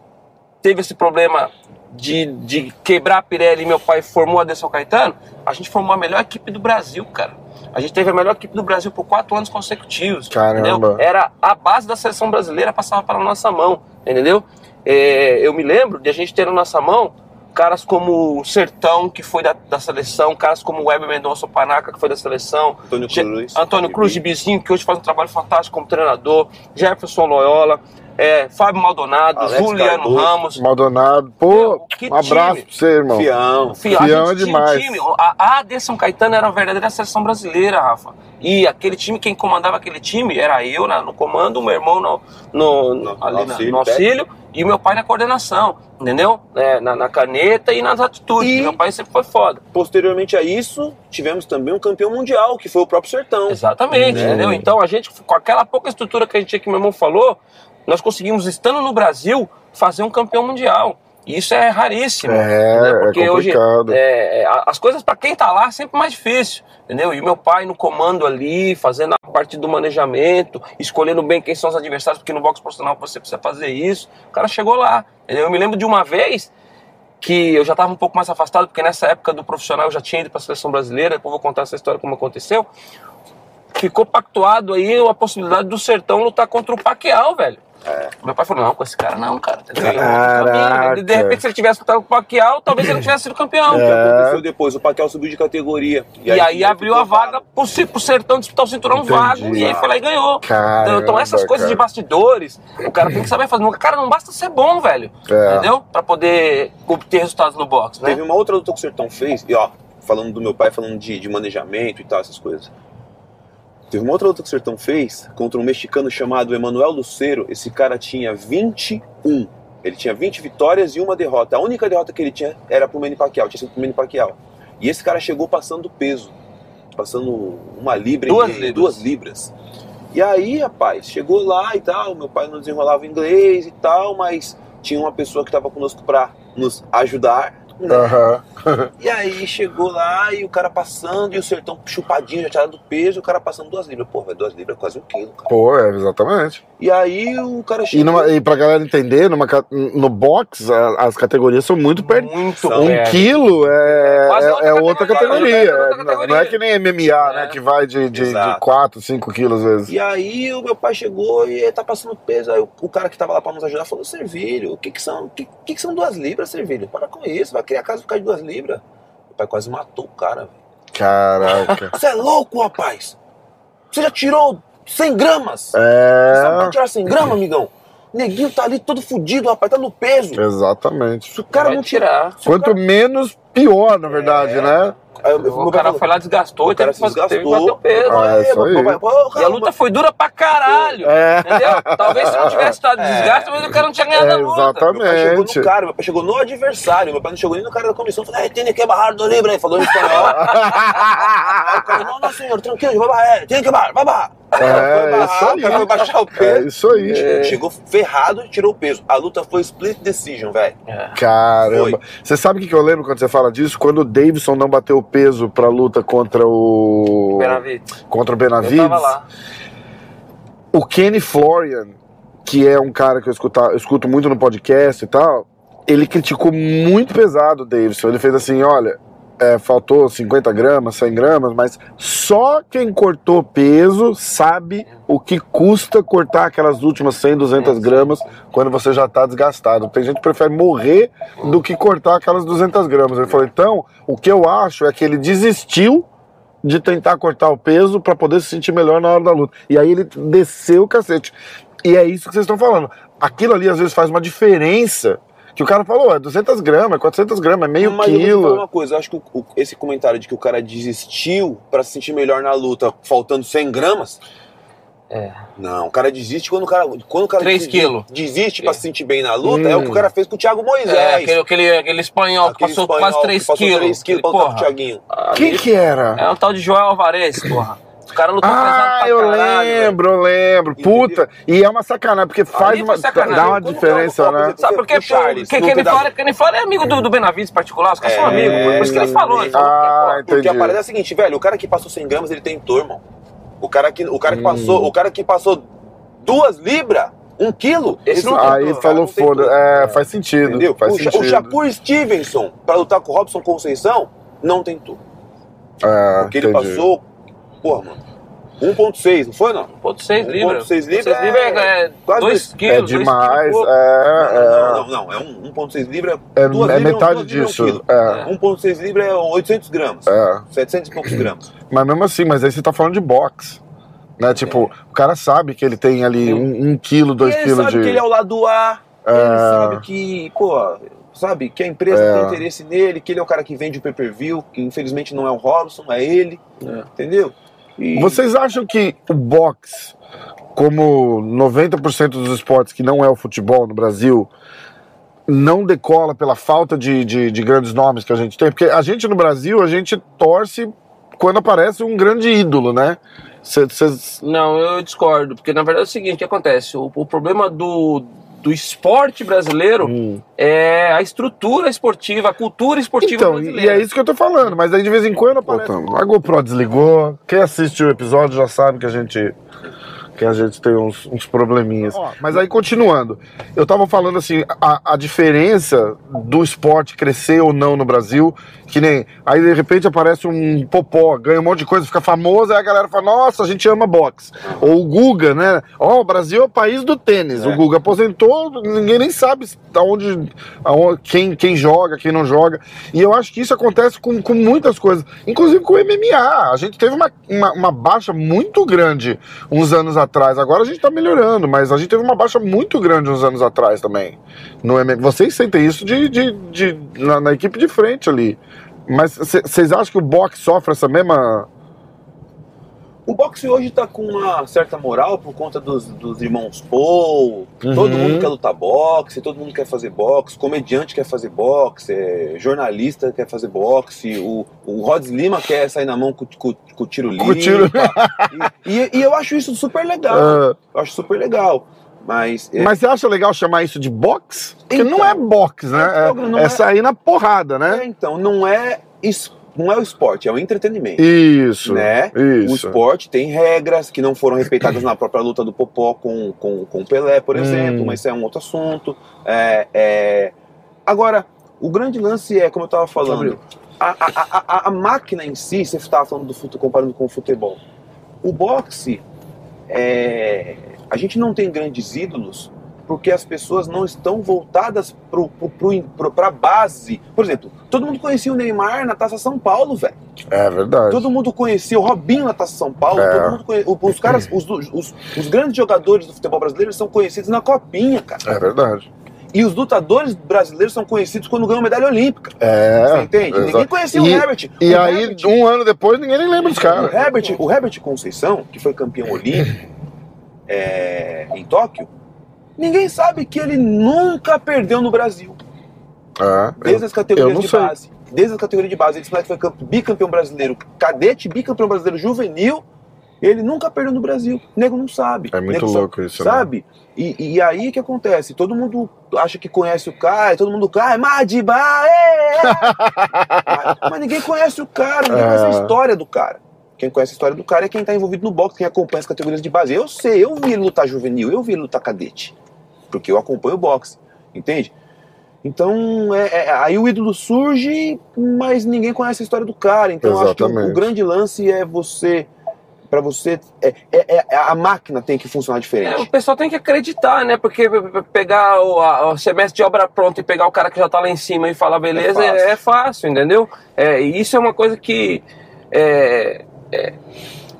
teve esse problema de, de quebrar a Pirelli e meu pai formou a São Caetano, a gente formou a melhor equipe do Brasil, cara. A gente teve a melhor equipe do Brasil por quatro anos consecutivos. Caramba. entendeu? Era a base da seleção brasileira passava pela nossa mão, entendeu? É, eu me lembro de a gente ter na nossa mão caras como o Sertão, que foi da, da seleção, caras como o Weber Mendonça Panaca, que foi da seleção, Antônio Cruz. Antônio Cruz de Bizinho, que hoje faz um trabalho fantástico como treinador, Jefferson Loyola, é, Fábio Maldonado, Alex Juliano Cardoso. Ramos. Maldonado. Pô, que um abraço time. pra você, irmão. Fião. Fião gente é demais. time, a a AD São Caetano era a verdadeira seleção brasileira, Rafa. E aquele time, quem comandava aquele time era eu na- no comando, o meu irmão no, no, No- ali no na- auxílio, no auxílio e o meu pai na coordenação, entendeu? É, na, na caneta e nas atitudes. E- Meu pai sempre foi foda. Posteriormente a isso, tivemos também um campeão mundial, que foi o próprio Sertão. Exatamente, Né? entendeu? Então a gente, com aquela pouca estrutura que a gente tinha que meu irmão falou, nós conseguimos, estando no Brasil, fazer um campeão mundial. E isso é raríssimo. É, entendeu? é Porque hoje é, é, a- as coisas para quem tá lá é sempre mais difícil, entendeu? E meu pai no comando ali, fazendo a parte do manejamento, escolhendo bem quem são os adversários, porque no boxe profissional você precisa fazer isso. O cara chegou lá. entendeu? Eu me lembro de uma vez que eu já estava um pouco mais afastado, porque nessa época do profissional eu já tinha ido para a seleção brasileira, depois eu vou contar essa história como aconteceu. Ficou pactuado aí a possibilidade do Sertão lutar contra o Paquial, velho. Meu pai falou, não, com esse cara não, cara. é. Caraca. De repente, se ele tivesse lutado com o Paquial, talvez ele não tivesse sido campeão. O que É. aconteceu depois? O Paquial subiu de categoria. E, aí, abriu a vaga pro, pro Sertão disputar o cinturão Entendi. vago. E aí foi lá e ganhou. Caramba, então essas coisas de cara. bastidores, o cara tem que saber fazer. Cara, não basta ser bom, velho. É. Entendeu? Pra poder obter resultados no boxe, né? Teve uma outra luta que o Sertão fez, e ó, falando do meu pai, falando de, de manejamento e tal, essas coisas. Teve uma outra luta que o Sertão fez contra um mexicano chamado Emanuel Lucero. Esse cara tinha 21. Ele tinha 20 vitórias e uma derrota. A única derrota que ele tinha era pro Manny Pacquiao, tinha sido pro Manny Pacquiao. E esse cara chegou passando peso, passando uma libra, Duas e meia, libras. duas libras. E aí, rapaz, chegou lá e tal, meu pai não desenrolava inglês e tal, mas tinha uma pessoa que estava conosco para nos ajudar. Né? Aham. E aí chegou lá e o cara passando, e o sertão chupadinho, já tirado do peso, e o cara passando duas libras. Pô, velho, duas libras é quase um quilo, cara. Pô, é, exatamente. E aí o cara E, chegou. numa, e pra galera entender, numa, no box, a- as categorias são muito perto. Muito Um quilo é, é, outra é outra categoria, categoria. é outra É, não- categoria. Não é que nem MMA, né? É. Que vai de, de, de Exato. 4, 5 quilos às vezes. E aí o meu pai chegou e ele tá passando peso. Aí o, o cara que tava lá pra nos ajudar falou, Servilho, o que que são, o que, que que são duas libras, Servilho? Para com isso, vai criar casa por causa de duas libras. Meu pai quase matou o cara, velho. Caraca. [laughs] Você é louco, rapaz? Você já tirou 100 gramas? Você sabe É. tirar 100 gramas, amigão? Neguinho tá ali todo fudido, rapaz, tá no peso. Exatamente. Se o cara Vai não tirar. o Quanto cara- menos, pior, na verdade, É. né? Aí O cara falou, foi lá, desgastou, o e teve cara que se fazer- teve que desgastou. bater o peso. Ah, é isso aí. Pô, E a luta foi dura pra caralho. É. Entendeu? Talvez se não tivesse dado [laughs] desgaste, mas o cara não tinha ganhado a luta. Exatamente. Meu pai chegou no cara, meu pai chegou no adversário, meu pai não chegou nem no cara da comissão, falou, "Eh, tem que barrar do livro aí, falou em espanhol. [laughs] Aí o cara, não, não, senhor, tranquilo, vai barrar, é, tem que barrar, vai barrar. Cara foi É barrar, isso aí. foi baixar o É peso. isso aí. Chegou ferrado e tirou o peso. A luta foi split decision, velho. Caramba. Você sabe o que que eu lembro quando você fala disso? Quando o Davidson não bateu o peso pra luta contra o. Benavides. Contra o Eu Benavides. tava lá. O Kenny Florian, que é um cara que eu, escuta, eu escuto muito no podcast e tal, ele criticou muito pesado o Davidson. Ele fez assim: olha, é, faltou 50 gramas, 100 gramas, mas só quem cortou peso sabe o que custa cortar aquelas últimas 100, 200 gramas quando você já tá desgastado. Tem gente que prefere morrer do que cortar aquelas 200 gramas. Ele falou: então, o que eu acho é que ele desistiu de tentar cortar o peso para poder se sentir melhor na hora da luta. E aí ele desceu o cacete. E é isso que vocês estão falando. Aquilo ali às vezes faz uma diferença. Que o cara falou, é 200 gramas, é 400 gramas, é meio Mas eu vou te falar quilo. uma coisa, eu acho que o- o- esse comentário de que o cara desistiu pra se sentir melhor na luta, faltando 100 gramas. É. Não, o cara desiste quando o cara. Quando o cara Três desiste, quilos. desiste pra se sentir bem na luta, é Hum. o que o cara fez com o Thiago Moisés. É, aquele, aquele, aquele espanhol que Aquele passou espanhol quase 3 que passou quilos. 3 quilos pra lutar com o Porra. Thiaguinho. Quem que era? É um tal de Joel Alvarez, porra. O cara lutou pesado Ah, pra eu caralho, lembro, eu lembro. Puta, e é uma sacanagem, porque faz uma, sacanagem. dá uma Quando diferença, né? Sabe por quê? O Charles, Porque no Kenny pedaço- Flora, Kenny Flora é amigo do, do Benavides particular, os caras são É, amigos. Por isso que ele falou. Ele falou Ah, que, Porque a entendi. parada é a seguinte, velho, o cara que passou 100 gramas, ele tentou, irmão. O cara que, o cara que Hum. passou, o cara que passou duas libras, um quilo, Esse não tentou, Aí cara falou, tentou. foda. É, faz sentido. Entendeu? Faz o, sentido. o Shakur Stevenson, pra lutar com o Robson Conceição, não tentou. É, Porque ele entendi. passou, porra, mano, 1.6, não foi não? pô, 1.6 libras. 1.6 libras 1.6 libras é, quase 2 dois- quilos. É dois quilos e demais, pouco. é, Não, é. não, não, é um 1.6 libras, É, duas é metade duas disso. um quilo. é, 1.6 libras é 800 gramas, é. 700 e poucos gramas. Mas mesmo assim, mas aí você tá falando de boxe. Né? Tipo, o cara sabe que ele tem ali um, um quilo, dois e ele quilos sabe de. que ele é o lado A, ele É. sabe que, pô, sabe, que a empresa É. tem interesse nele, que ele é o cara que vende o pay-per-view, que infelizmente não é o Robson, é ele, entendeu? E- Vocês acham que o boxe, como 90% dos esportes que não é o futebol no Brasil, não decola pela falta de, de, de grandes nomes que a gente tem? Porque a gente no Brasil, a gente torce quando aparece um grande ídolo, né? Vocês. Não, eu discordo, porque na verdade é o seguinte, o que acontece? O, o problema do, do esporte brasileiro Hum. é a estrutura esportiva, a cultura esportiva Então, e brasileira. é isso que eu tô falando, mas aí de vez em quando aparece. A GoPro desligou. Quem assiste o episódio já sabe que a gente. Que a gente tem uns, uns probleminhas. Mas aí, continuando, eu tava falando assim, a, a diferença do esporte crescer ou não no Brasil, que nem. Aí de repente aparece um popó, ganha um monte de coisa, fica famoso, aí a galera fala, nossa, a gente ama boxe. Ou o Guga, né? Ó, o Brasil é o país do tênis. É. O Guga aposentou, ninguém nem sabe aonde, aonde, quem, quem joga, quem não joga. E eu acho que isso acontece com, com muitas coisas, inclusive com o MMA. A gente teve uma, uma, uma baixa muito grande uns anos atrás. Agora a gente tá melhorando, mas a gente teve uma baixa muito grande uns anos atrás também. No MMA. Vocês sentem isso de, de, de- na, na equipe de frente ali. Mas vocês acham que o boxe sofre essa mesma. O boxe hoje tá com uma certa moral por conta dos, dos irmãos Paul. Todo Uhum. mundo quer lutar boxe, todo mundo quer fazer boxe, comediante quer fazer boxe, é, jornalista quer fazer boxe, o, o Rod Lima quer sair na mão com, com, com o tiro. Com o tiro. E, e- e eu acho isso super legal. [laughs] Ah, Eu acho super legal. Mas, é, mas você acha legal chamar isso de box? Porque Então. não é box, né? Não É, é é- sair na porrada, é, né? então, não é, es- não é o esporte, é o entretenimento. Isso. né? Isso. O esporte tem regras que não foram respeitadas [coughs] na própria luta do Popó com, com, com o Pelé, por Hum. exemplo, mas isso é um outro assunto. É, é, Agora, o grande lance é, como eu estava falando, a, a, a, a- a máquina em si, você estava falando do futebol, comparando com o futebol. O boxe, é, a gente não tem grandes ídolos porque as pessoas não estão voltadas para a base. Por exemplo, todo mundo conhecia o Neymar na Taça São Paulo, velho. É verdade. Todo mundo conhecia o Robinho na Taça São Paulo. É. Todo mundo conhe- Os caras, os, os, os grandes jogadores do futebol brasileiro são conhecidos na copinha, cara. É verdade. E os lutadores brasileiros são conhecidos quando ganham medalha olímpica. É. Você entende? exato. Ninguém conhecia E- o Herbert. E o aí, Herbert, um ano depois, ninguém nem lembra dos o caras. Herbert, o Herbert Conceição, que foi campeão olímpico é, em Tóquio, ninguém sabe que ele nunca perdeu no Brasil. É. Desde as eu categorias não de sei. base. Desde as categorias de base. Moleque foi campe- bicampeão brasileiro cadete, bicampeão brasileiro juvenil. Ele nunca perdeu no Brasil. O nego não sabe. É muito Nego só- louco isso, né? Sabe? E, e aí o que acontece? Todo mundo acha que conhece o cara, todo mundo cai, Madiba, é, é. [laughs] mas, mas ninguém conhece o cara, ninguém É. conhece a história do cara. Quem conhece a história do cara é quem está envolvido no boxe, quem acompanha as categorias de base. Eu sei, eu vi ele lutar juvenil, eu vi ele lutar cadete. Porque eu acompanho o boxe, entende? Então, é, é- aí o ídolo surge, mas ninguém conhece a história do cara. Então, eu acho que o, Exatamente. o grande lance é você. Pra você. É, é- é- a máquina tem que funcionar É, o diferente. pessoal tem que acreditar, né? Porque pe- pe- pegar o, a- o semestre de obra pronta e pegar o cara que já tá lá em cima e falar beleza É é fácil. é fácil, entendeu? É, e isso é uma coisa que é, é,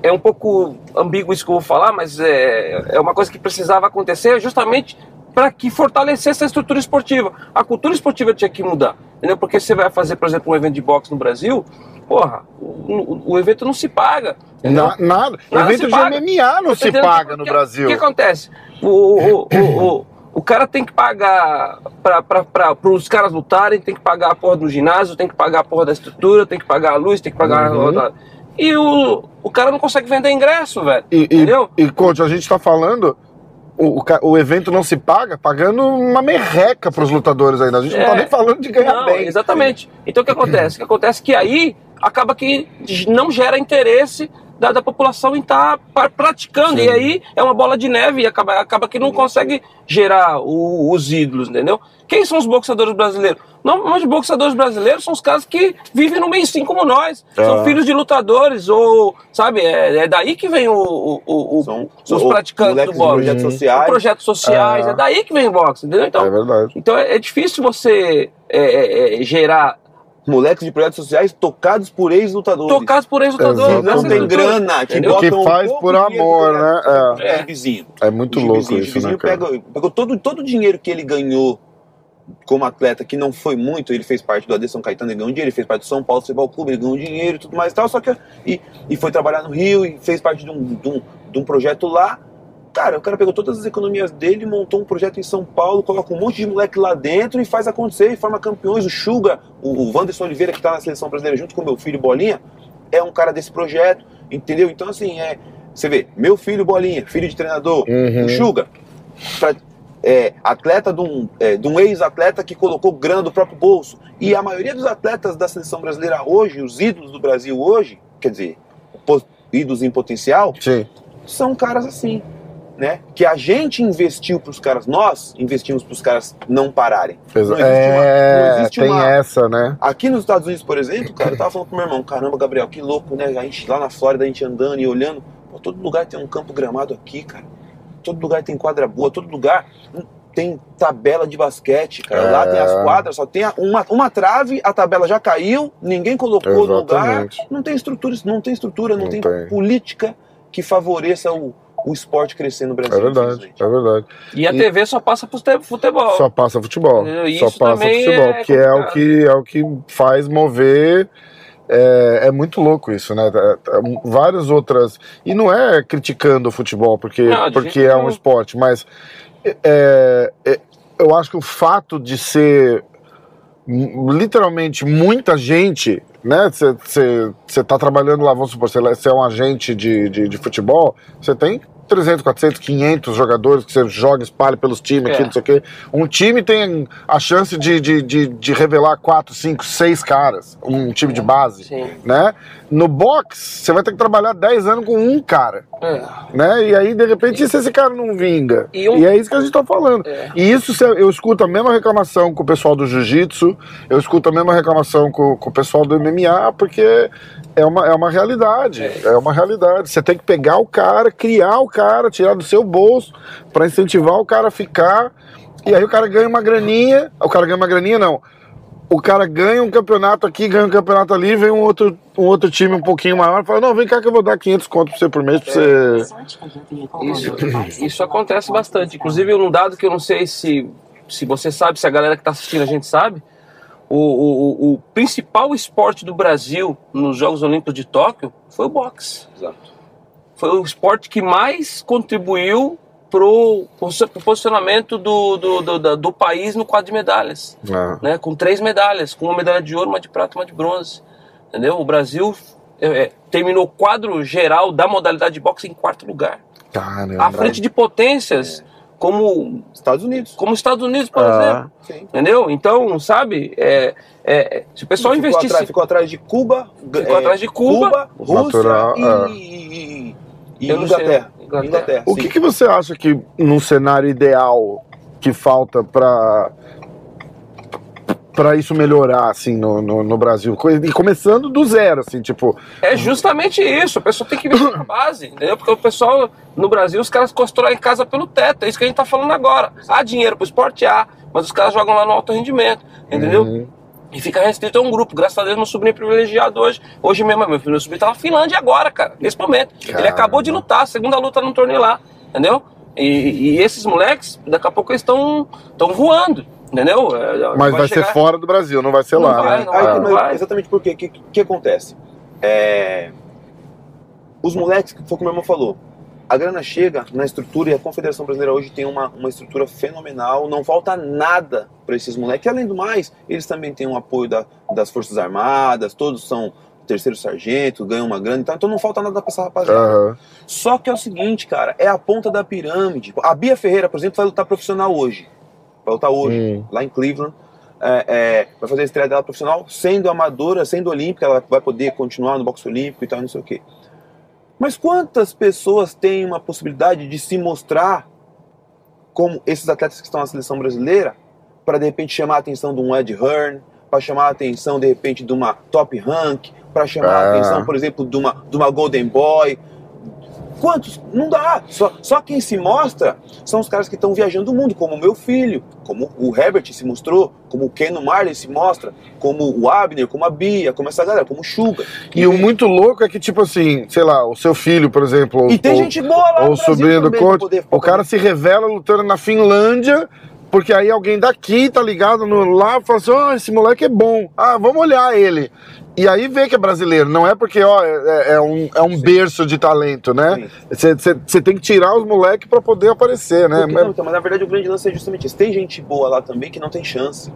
é um pouco ambíguo isso que eu vou falar, mas é, é uma coisa que precisava acontecer justamente para que fortalecesse a estrutura esportiva. A cultura esportiva tinha que mudar, entendeu? Porque você vai fazer, por exemplo, um evento de boxe no Brasil, porra, o, o- o evento não se paga. Na- nada. Nada Evento de paga. MMA não se paga no que- Brasil. O que acontece? O, o, o, cara tem que pagar para os caras lutarem, tem que pagar a porra do ginásio, tem que pagar a porra da estrutura, tem que pagar a luz, tem que pagar Uhum. a. E o, o cara não consegue vender ingresso, velho. E, e, Entendeu? e, coach, a gente tá falando. O, o, evento não se paga pagando uma merreca pros lutadores ainda. A gente não É. tá nem falando de ganhar Não, bem. exatamente. Então o que acontece? O que acontece é que aí acaba que não gera interesse da, da população em estar praticando. Sim. E aí é uma bola de neve e acaba, acaba que não consegue gerar o- os ídolos, entendeu? Quem são os boxadores brasileiros? Normalmente os boxadores brasileiros são os caras que vivem no meio sim como nós. São Ah. filhos de lutadores, ou, sabe, é, é daí que vem o, o, o- São os o- praticantes do boxe. projetos Uhum. sociais. Projetos sociais, Ah. é daí que vem o boxe, entendeu? Então, É verdade. então é, é difícil você é, é, é, gerar Moleques de projetos sociais tocados por ex-lutadores. tocados por ex-lutadores. Que não tem grana, que? Que botam um faz pouco por de dinheiro amor, né? É. de vizinho. É muito O louco Gibizinho, o isso, né, Gibizinho cara? pega- pegou todo, todo o dinheiro que ele ganhou como atleta, que não foi muito, ele fez parte do AD São Caetano, ele ganhou dinheiro, ele fez parte do São Paulo Futebol Clube, ele ganhou dinheiro e tudo mais e tal, só que e, e foi trabalhar no Rio e fez parte de um, de, um, de um projeto lá. Cara, o cara pegou todas as economias dele, montou um projeto em São Paulo, coloca um monte de moleque lá dentro e faz acontecer e forma campeões. O Suga, o, o Wanderson Oliveira, que tá na seleção brasileira junto com meu filho Bolinha, é um cara desse projeto, entendeu? Então, assim, é. Você vê, meu filho Bolinha, filho de treinador, Uhum. o Suga, é, atleta de um, é, um ex-atleta que colocou grana do próprio bolso. E a maioria dos atletas da seleção brasileira hoje, os ídolos do Brasil hoje, quer dizer, ídolos em potencial, Sim. são caras assim, né? Que a gente investiu para os caras, nós investimos para os caras não pararem. Exa- Não existe uma- é, não existe tem uma- essa, né? Aqui nos Estados Unidos, por exemplo, cara, eu tava falando pro meu irmão, caramba, Gabriel, que louco, né? A gente lá na Flórida, a gente andando e olhando, pô, todo lugar tem um campo gramado aqui, cara. Todo lugar tem quadra boa, todo lugar tem tabela de basquete, cara. Lá É. tem as quadras, só tem uma, uma trave, a tabela já caiu, ninguém colocou no lugar. Exatamente. Não tem estrutura, não tem estrutura, não, Não tem, tem. política que favoreça o, o esporte crescer no Brasil. É verdade, é verdade. E a E- TV só passa futebol. Só passa futebol. Só Isso passa também futebol, é que é o que é o que faz mover É, é muito louco isso, né? É, é, Várias outras. E não é criticando o futebol, porque, Não, porque é um esporte, mas é, é, eu acho que o fato de ser literalmente muita gente, né? Você tá trabalhando lá, vamos supor, você é um agente de, de, de futebol, você tem 300, 400, 500 jogadores que você joga, espalha pelos times, É. aqui, não sei o quê. Um time tem a chance de, de, de, de revelar 4, 5, 6 caras, um time de base, Sim. né? No box, você vai ter que trabalhar 10 anos com um cara, É. né? E aí, de repente, e se esse cara não vinga? E um- E é isso que a gente tá falando. É. E isso eu escuto a mesma reclamação com o pessoal do jiu-jitsu, eu escuto a mesma reclamação com, com o pessoal do MMA, porque é uma, é uma realidade. É. uma realidade. Você tem que pegar o cara, criar o cara, tirar do seu bolso, pra incentivar o cara a ficar. E aí o cara ganha uma graninha. O cara ganha uma graninha, não. O cara ganha um campeonato aqui, ganha um campeonato ali, vem um outro, um outro time um pouquinho maior e fala: Não, vem cá que eu vou dar 500 conto pra você por mês pra você. Isso, isso acontece bastante. Inclusive, um dado que eu não sei se, se você sabe, se a galera que está assistindo a gente sabe, o, o, o- o principal esporte do Brasil nos Jogos Olímpicos de Tóquio foi o boxe. Exato. Foi o esporte que mais contribuiu pro, pro posicionamento do, do, do, do país no quadro de medalhas. Ah, Né? Com três medalhas, com uma medalha de ouro, uma de prata e uma de bronze. Entendeu? O Brasil é, é, terminou o quadro geral da modalidade de boxe em quarto lugar caramba. à frente de potências como Estados Unidos. como os Estados Unidos, por Ah. exemplo. Sim. Entendeu? Então, sabe, é, é, se o pessoal ficou investisse. Atrás, ficou atrás de Cuba. Ficou atrás de Cuba. Rússia Natural, e, é. e- e. Inglaterra. Inglaterra. Inglaterra, O que, que você acha que num cenário ideal que falta pra para isso melhorar assim no, no, no Brasil e começando do zero assim tipo É justamente isso. A pessoa tem que investir na base, entendeu? Porque o pessoal no Brasil, os caras constroem casa pelo teto. É isso que a gente tá falando agora. Há dinheiro pro esporte, há, mas os caras jogam lá no alto rendimento, entendeu? Uhum. E fica restrito a um grupo. Graças a Deus, meu sobrinho é privilegiado hoje. Hoje mesmo, meu, meu sobrinho tá na Finlândia agora, cara, nesse momento. Ele Caramba. acabou de lutar, a segunda luta no torneio lá, entendeu? E, e esses moleques, daqui a pouco eles estão voando, entendeu? É, mas vai, ser chegar- fora do Brasil não vai ser Não lá vai, né? não vai, Ah. mas vai. exatamente porque o que, que acontece? É, os moleques, que foi como o meu irmão falou, a grana chega na estrutura e a Confederação Brasileira hoje tem uma, uma estrutura fenomenal, não falta nada para esses moleques. E além do mais, eles também têm um apoio da- das Forças Armadas, todos são terceiro sargento, ganham uma grana, e tal, então não falta nada para essa rapaziada. Aham. Só que é o seguinte, cara, é a ponta da pirâmide. A Bia Ferreira, por exemplo, vai lutar profissional hoje. Vai lutar hoje, Hum. lá em Cleveland. É, é, vai fazer a estreia dela profissional, sendo amadora, sendo olímpica, ela vai poder continuar no boxe olímpico e tal, não sei o quê. Mas quantas pessoas têm uma possibilidade de se mostrar como esses atletas que estão na seleção brasileira, para de repente chamar a atenção de um Ed Hearn, para chamar a atenção de repente de uma Top Rank, para chamar a Ah. atenção, por exemplo, de uma, de uma Golden Boy, Quantos? Não dá. Só, só quem se mostra são os caras que estão viajando o mundo, como o meu filho, como o Herbert se mostrou, como o Ken Marley se mostra, como o Abner, como a Bia, como essa galera, como o Suga. e o muito louco é que tipo assim sei lá o seu filho por exemplo E tem ou- gente boa lá ou no o sobrinho do poder- o cara se revela lutando na Finlândia, porque aí alguém daqui tá ligado no, lá e fala assim: ó, esse moleque é bom, ah, vamos olhar ele. E aí vê que é brasileiro, não é porque ó, é, é um, é um berço de talento, né? Você tem que tirar os moleques pra poder aparecer, né? Porque, não, então, mas na verdade o grande lance é justamente isso. Tem gente boa lá também que não tem chance.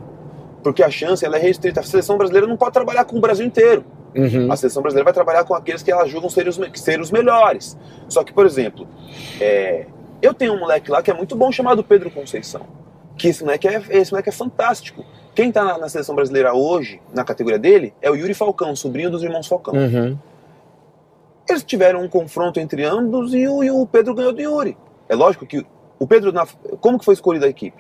Porque a chance ela é restrita. A seleção brasileira não pode trabalhar com o Brasil inteiro. Uhum. A seleção brasileira vai trabalhar com aqueles que elas julgam ser os, ser os melhores. Só que, por exemplo, é, eu tenho um moleque lá que é muito bom chamado Pedro Conceição. Que esse moleque é, esse moleque é fantástico. Quem tá na, na seleção brasileira hoje, na categoria dele, é o Yuri Falcão, sobrinho dos irmãos Falcão. Uhum. Eles tiveram um confronto entre ambos e o, e o Pedro ganhou do Yuri. É lógico que o Pedro, na- como que foi escolhida a equipe?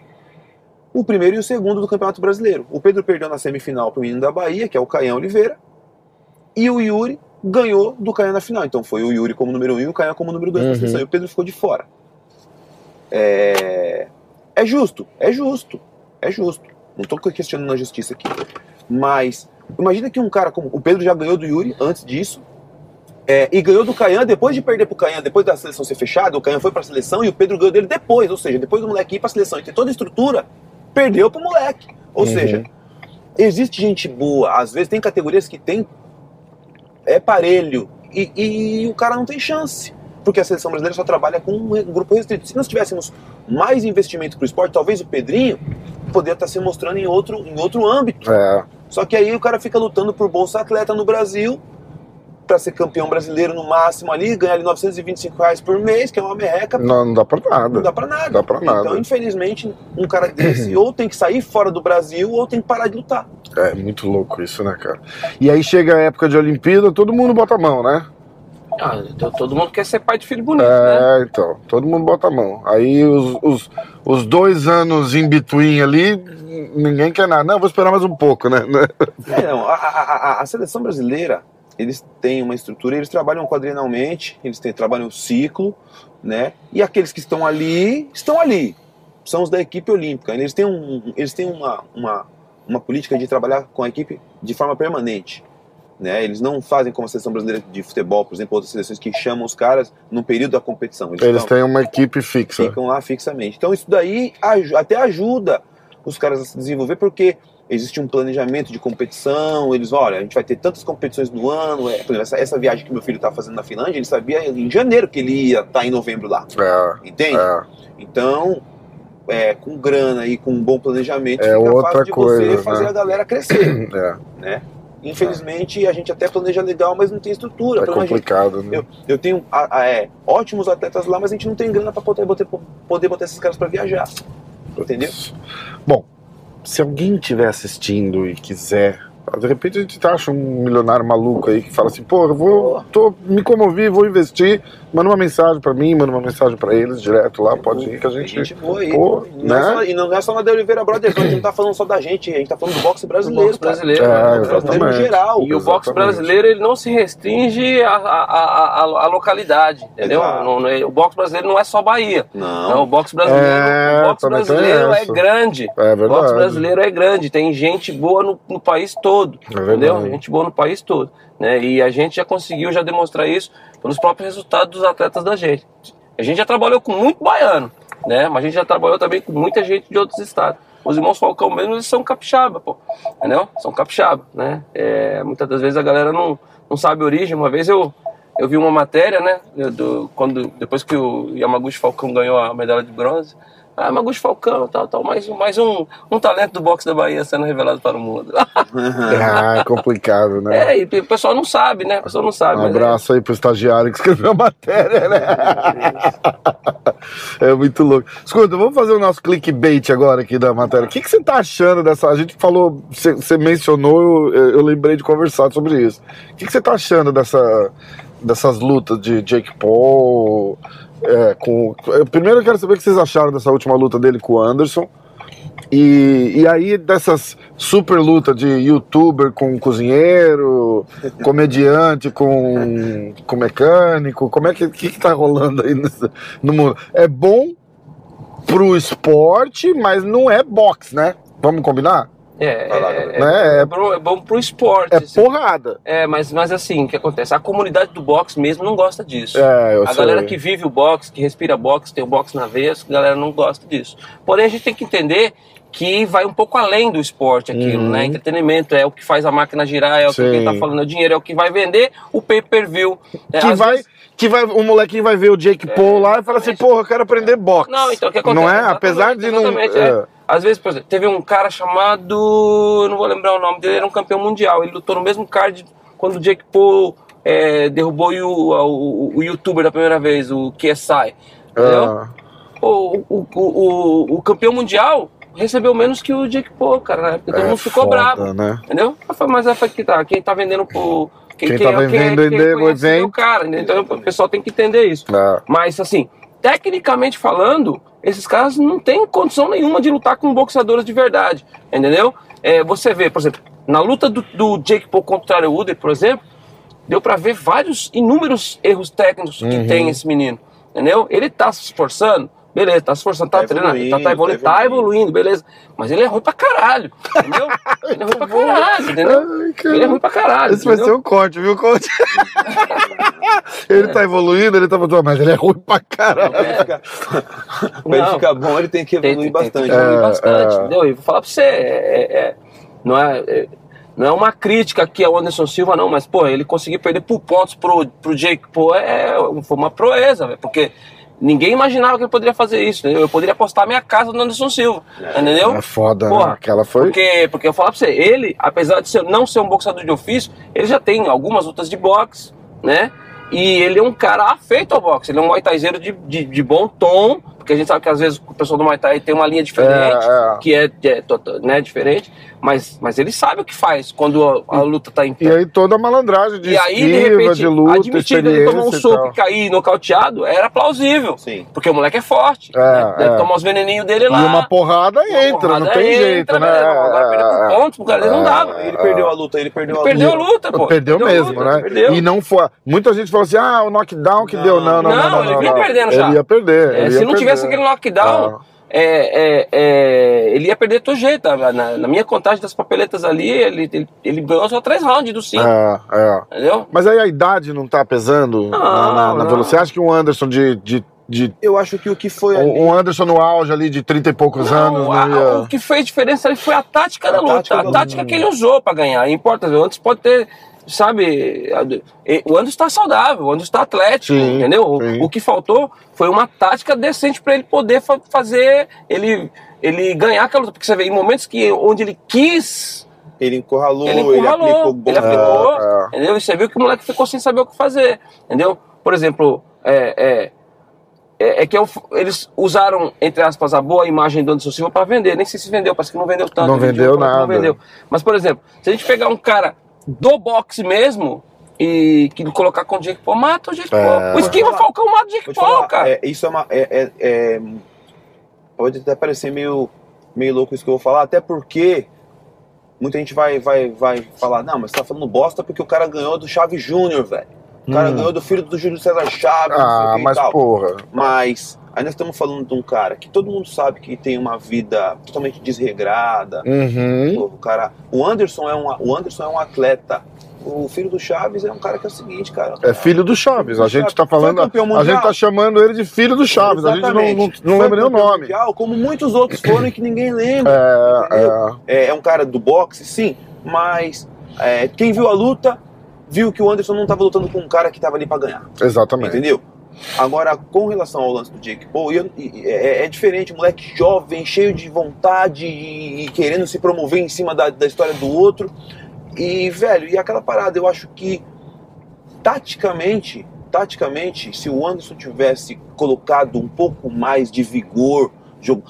O primeiro e o segundo do Campeonato Brasileiro. O Pedro perdeu na semifinal para o menino da Bahia, que é o Caian Oliveira, e o Yuri ganhou do Caian na final. Então foi o Yuri como número um e o Caian como número dois Uhum. na seleção. E o Pedro ficou de fora. É... é justo, é justo, é justo. Não estou questionando a justiça aqui. Mas imagina que um cara como o Pedro já ganhou do Yuri antes disso. É, e ganhou do Caian depois de perder pro Caian, depois da seleção ser fechada, o Caian foi pra seleção e o Pedro ganhou dele depois, ou seja, depois do moleque ir pra seleção e ter toda a estrutura, perdeu pro moleque. Ou Uhum. seja, existe gente boa, às vezes tem categorias que tem é parelho. E, e o cara não tem chance. Porque a seleção brasileira só trabalha com um grupo restrito. Se nós tivéssemos mais investimento para o esporte, talvez o Pedrinho poderia estar se mostrando em outro, em outro âmbito. É. Só que aí o cara fica lutando por Bolsa Atleta no Brasil para ser campeão brasileiro no máximo ali, ganhar ali 925 reais por mês, que é uma merreca. Não, não dá pra nada. Não dá pra nada. Dá pra nada. Então, infelizmente, um cara desse [clears throat] ou tem que sair fora do Brasil ou tem que parar de lutar. É muito louco isso, né, cara? E aí chega a época de Olimpíada, todo mundo bota a mão, né? Ah, to- todo mundo quer ser pai de filho bonito, né? É, então, todo mundo bota a mão. Aí os, os, os dois anos in between ali, ninguém quer nada. Não, vou esperar mais um pouco, né? [laughs] É, não, a, a- a- a seleção brasileira, eles têm uma estrutura, eles trabalham quadrinalmente, eles têm, trabalham o ciclo, né? E aqueles que estão ali, estão ali. São os da equipe olímpica. Eles têm, um, eles têm uma, uma, uma política de trabalhar com a equipe de forma permanente. Né? Eles não fazem como a seleção brasileira de futebol, por exemplo, outras seleções que chamam os caras no período da competição. Eles, Eles estão- têm uma equipe fixa. ficam lá fixamente. Então isso daí até ajuda os caras a se desenvolver, porque existe um planejamento de competição, eles, olha, a gente vai ter tantas competições no ano, é, por exemplo, essa, essa viagem que meu filho está fazendo na Finlândia, ele sabia em janeiro que ele ia estar em novembro lá, É, entende? é. Então, é, com grana e com um bom planejamento, É fica outra fácil de coisa, você né? fazer a galera crescer, [clears throat] é. né? Infelizmente, a gente até planeja legal, mas não tem estrutura. É complicado, né? eu, eu tenho a- a- é, ótimos atletas lá, mas a gente não tem grana para poder, botar- poder botar esses caras para viajar. Entendeu? Bom, se alguém estiver assistindo e quiser, de repente a gente acha um milionário maluco aí que fala assim, pô, eu vou, tô, me comovi, vou investir, manda uma mensagem pra mim, manda uma mensagem pra eles direto lá, pode ir que a gente... gente boa aí. Pô, E não é né? só- e não é só na De Oliveira Brothers, a gente não tá falando só da gente, a gente tá falando do boxe brasileiro. boxe brasileiro, cara. É, Do brasileiro no exatamente. geral. E o boxe Exatamente. brasileiro, brasileiro ele não se restringe à, à, à, à- localidade, entendeu? Não- não é- o boxe brasileiro não é só Bahia. Não, Não. o boxe brasileiro, É, o boxe brasileiro é grande. É O boxe verdade. brasileiro é grande, tem gente boa no, no país todo, É verdade. entendeu? Gente boa no país todo, né? E a gente já conseguiu já demonstrar isso pelos próprios resultados dos atletas da gente. A gente já trabalhou com muito baiano, né? Mas a gente já trabalhou também com muita gente de outros estados. Os irmãos Falcão mesmo, eles são capixaba, pô, entendeu? São capixaba, né? É, muitas das vezes a galera não, não sabe a origem. Uma vez eu, eu vi uma matéria, né? Do, quando, depois que o Yamaguchi Falcão ganhou a medalha de bronze, ah, Yamaguchi Falcão, tal, tal, mais, um- mais um, um talento do boxe da Bahia sendo revelado para o mundo. [laughs] Ah, é complicado, né? é, e o pessoal não sabe, né? O pessoal não sabe. Um é- abraço aí pro estagiário que escreveu a matéria, né? É muito louco. Escuta, vamos fazer o nosso clickbait agora aqui da matéria. O que, que você tá achando dessa. A gente falou, você, você mencionou, eu, eu lembrei de conversar sobre isso. O que, que você tá achando dessa, dessas lutas de Jake Paul? É, com, eu- primeiro eu quero saber o que vocês acharam dessa última luta dele com o Anderson. E, e aí, dessas super lutas de youtuber com cozinheiro, [laughs] comediante com, com mecânico, como é que, que, que tá rolando aí nesse- no mundo? É bom pro esporte, mas não é boxe, né? Vamos combinar? É, lá, é, Gabriel. é, é bom, é bom pro esporte. É assim. porrada. É, mas, mas assim, o que acontece? A comunidade do boxe mesmo não gosta disso. É, eu a sei. galera que vive o boxe, que respira boxe, tem o boxe na veia, a galera não gosta disso. Porém, a gente tem que entender que vai um pouco além do esporte aquilo, Uhum. né? Entretenimento é o que faz a máquina girar, é o que Sim. quem tá falando é o dinheiro, é o que vai vender o pay-per-view. É, Que vai, vezes- que vai, o molequinho vai ver o Jake Paul lá e fala assim, porra, eu quero aprender boxe. Não, então o que acontece? Não é? Apesar de não. é. é. Às vezes, por exemplo, teve um cara chamado. eu Não vou lembrar o nome dele, era um campeão mundial. Ele lutou no mesmo card quando o Jake Paul é, derrubou o, o, o youtuber da primeira vez, o KSI. Entendeu? Ah, o, o, o, o campeão mundial recebeu menos que o Jake Paul, cara, na época. Todo é mundo ficou foda, bravo. né? Entendeu? Mas é que tá. Quem tá vendendo pro. Quem tá vendendo quem o conhece evento. o cara, né? Então o pessoal tem que entender isso. É. Mas, assim, tecnicamente falando, esses caras não têm condição nenhuma de lutar com boxeadores de verdade, entendeu? É, você vê, por exemplo, na luta do, do Jake Paul contra o Woodley, por exemplo, deu pra ver vários, inúmeros erros técnicos que Uhum. tem esse menino, entendeu? Ele tá se esforçando, beleza, tá se esforçando, tá, Tá treinando, tá, evoluindo, tá evoluindo, tá tá evoluindo. beleza. Mas ele é ruim pra caralho, entendeu? ele é ruim pra [laughs] caralho, entendeu? Ai, cara. Ele é ruim pra caralho. Esse vai ser um corte, viu, corte? [laughs] ele tá evoluindo, ele tá botando, mas ele é ruim pra caralho. Ele ficar, pra ele Não. ficar bom, ele tem que Tem, evoluir tem, tem bastante. que evoluir É, bastante, é. entendeu? E vou falar pra você, é, é- não é, é- Não é uma crítica aqui ao Anderson Silva, não, mas, pô, ele conseguir perder por pontos pro, pro Jake Paul é, foi uma proeza, velho, porque ninguém imaginava que ele poderia fazer isso, entendeu? Eu poderia apostar minha casa no Anderson Silva, entendeu? É foda, Porra, né? Aquela foi. Porque, porque eu falo pra você, ele, apesar de ser, não ser um boxeador de ofício, ele já tem algumas lutas de boxe, né? E ele é um cara afeito ao boxe, ele é um muay thaizeiro de, de, de bom tom, porque a gente sabe que às vezes o pessoal do Muay Thai tem uma linha diferente, É, é. que é, que é to- né, diferente, mas, mas ele sabe o que faz quando a, a luta tá em pé. E aí toda a malandragem de E aí, de esquiva, repente, de luta, admitindo ele tomar um e soco e cair nocauteado, era plausível. Sim. Porque o moleque é forte. É, né? Deve é. tomar os veneninhos dele lá. E uma porrada Uma entra, não porrada tem entra, jeito, né? velho. Agora perder por É, pontos, o cara não dava. Ele perdeu a luta, ele perdeu Ele a perdeu a luta. luta, pô. Perdeu a mesmo, luta, né? Perdeu. E não foi. Muita gente falou assim: ah, o knockdown que Não. deu. Não, não, não. Não, não, ele não, vinha não. perdendo já. Ele ia perder. É, ele se não tivesse aquele knockdown, Ah. é, é, é, ele ia perder do jeito. Na, na minha contagem das papeletas ali, ele, ele, ele ganhou só três rounds do cinco. É, é. Entendeu? Mas aí a idade não tá pesando na, na, na não. velocidade? Você acha que um Anderson de. de, de Eu acho que o que foi ali. um um Anderson no auge ali de 30 e poucos anos Não, a- não ia. o que fez diferença ali foi a tática A da luta. tática a da tática luta. que ele usou pra ganhar. Importa, o Anderson pode ter, sabe, o Anderson tá saudável, o Anderson tá atlético, Sim, entendeu? O- sim. O, que faltou foi uma tática decente pra ele poder fa- fazer, ele, ele ganhar aquela luta. Porque você vê, em momentos que, onde ele quis, Ele encurralou, ele ele, encurralou, aplicou bom. ele aplicou, É, é. entendeu? E você viu que o moleque ficou sem saber o que fazer, entendeu? Por exemplo, é, é, é, é que eu- eles usaram, entre aspas, a boa imagem do Anderson Silva para vender. Nem sei se vendeu, parece que não vendeu tanto. Não vendeu que nada. Não vendeu. Mas, por exemplo, se a gente pegar um cara do boxe mesmo e que colocar com o Jake Paul, mata o Jake É. Paul. O Esquiva Falcão mata o Jake Paul, falar, cara. é, isso é uma. é- é- é- pode até parecer meio, meio louco isso que eu vou falar, até porque muita gente vai, vai, vai falar, não, mas você tá falando bosta porque o cara ganhou do Chaves Júnior, velho. O cara Hum. ganhou do filho do Júlio César Chaves, Ah, e mas tal. porra. Mas aí nós estamos falando de um cara que todo mundo sabe que tem uma vida totalmente desregrada. Uhum. O cara, o Anderson é um, o Anderson é um atleta. O filho do Chaves é um cara que é o seguinte, cara. É filho do Chaves. A gente tá Foi falando. A gente tá chamando ele de filho do Chaves. A gente não, não, Exatamente. não lembra nem o nome. mundial, como muitos outros foram e que ninguém lembra. É, entendeu? É, é um cara do boxe, sim, mas é, quem viu a luta viu que o Anderson não estava lutando com um cara que estava ali para ganhar, é, exatamente. entendeu? Agora, com relação ao lance do Jake Paul, eu- e- é, é diferente, moleque jovem, cheio de vontade e, e querendo se promover em cima da, da história do outro. E, velho, e aquela parada, eu acho que taticamente, taticamente, se o Anderson tivesse colocado um pouco mais de vigor, jogo.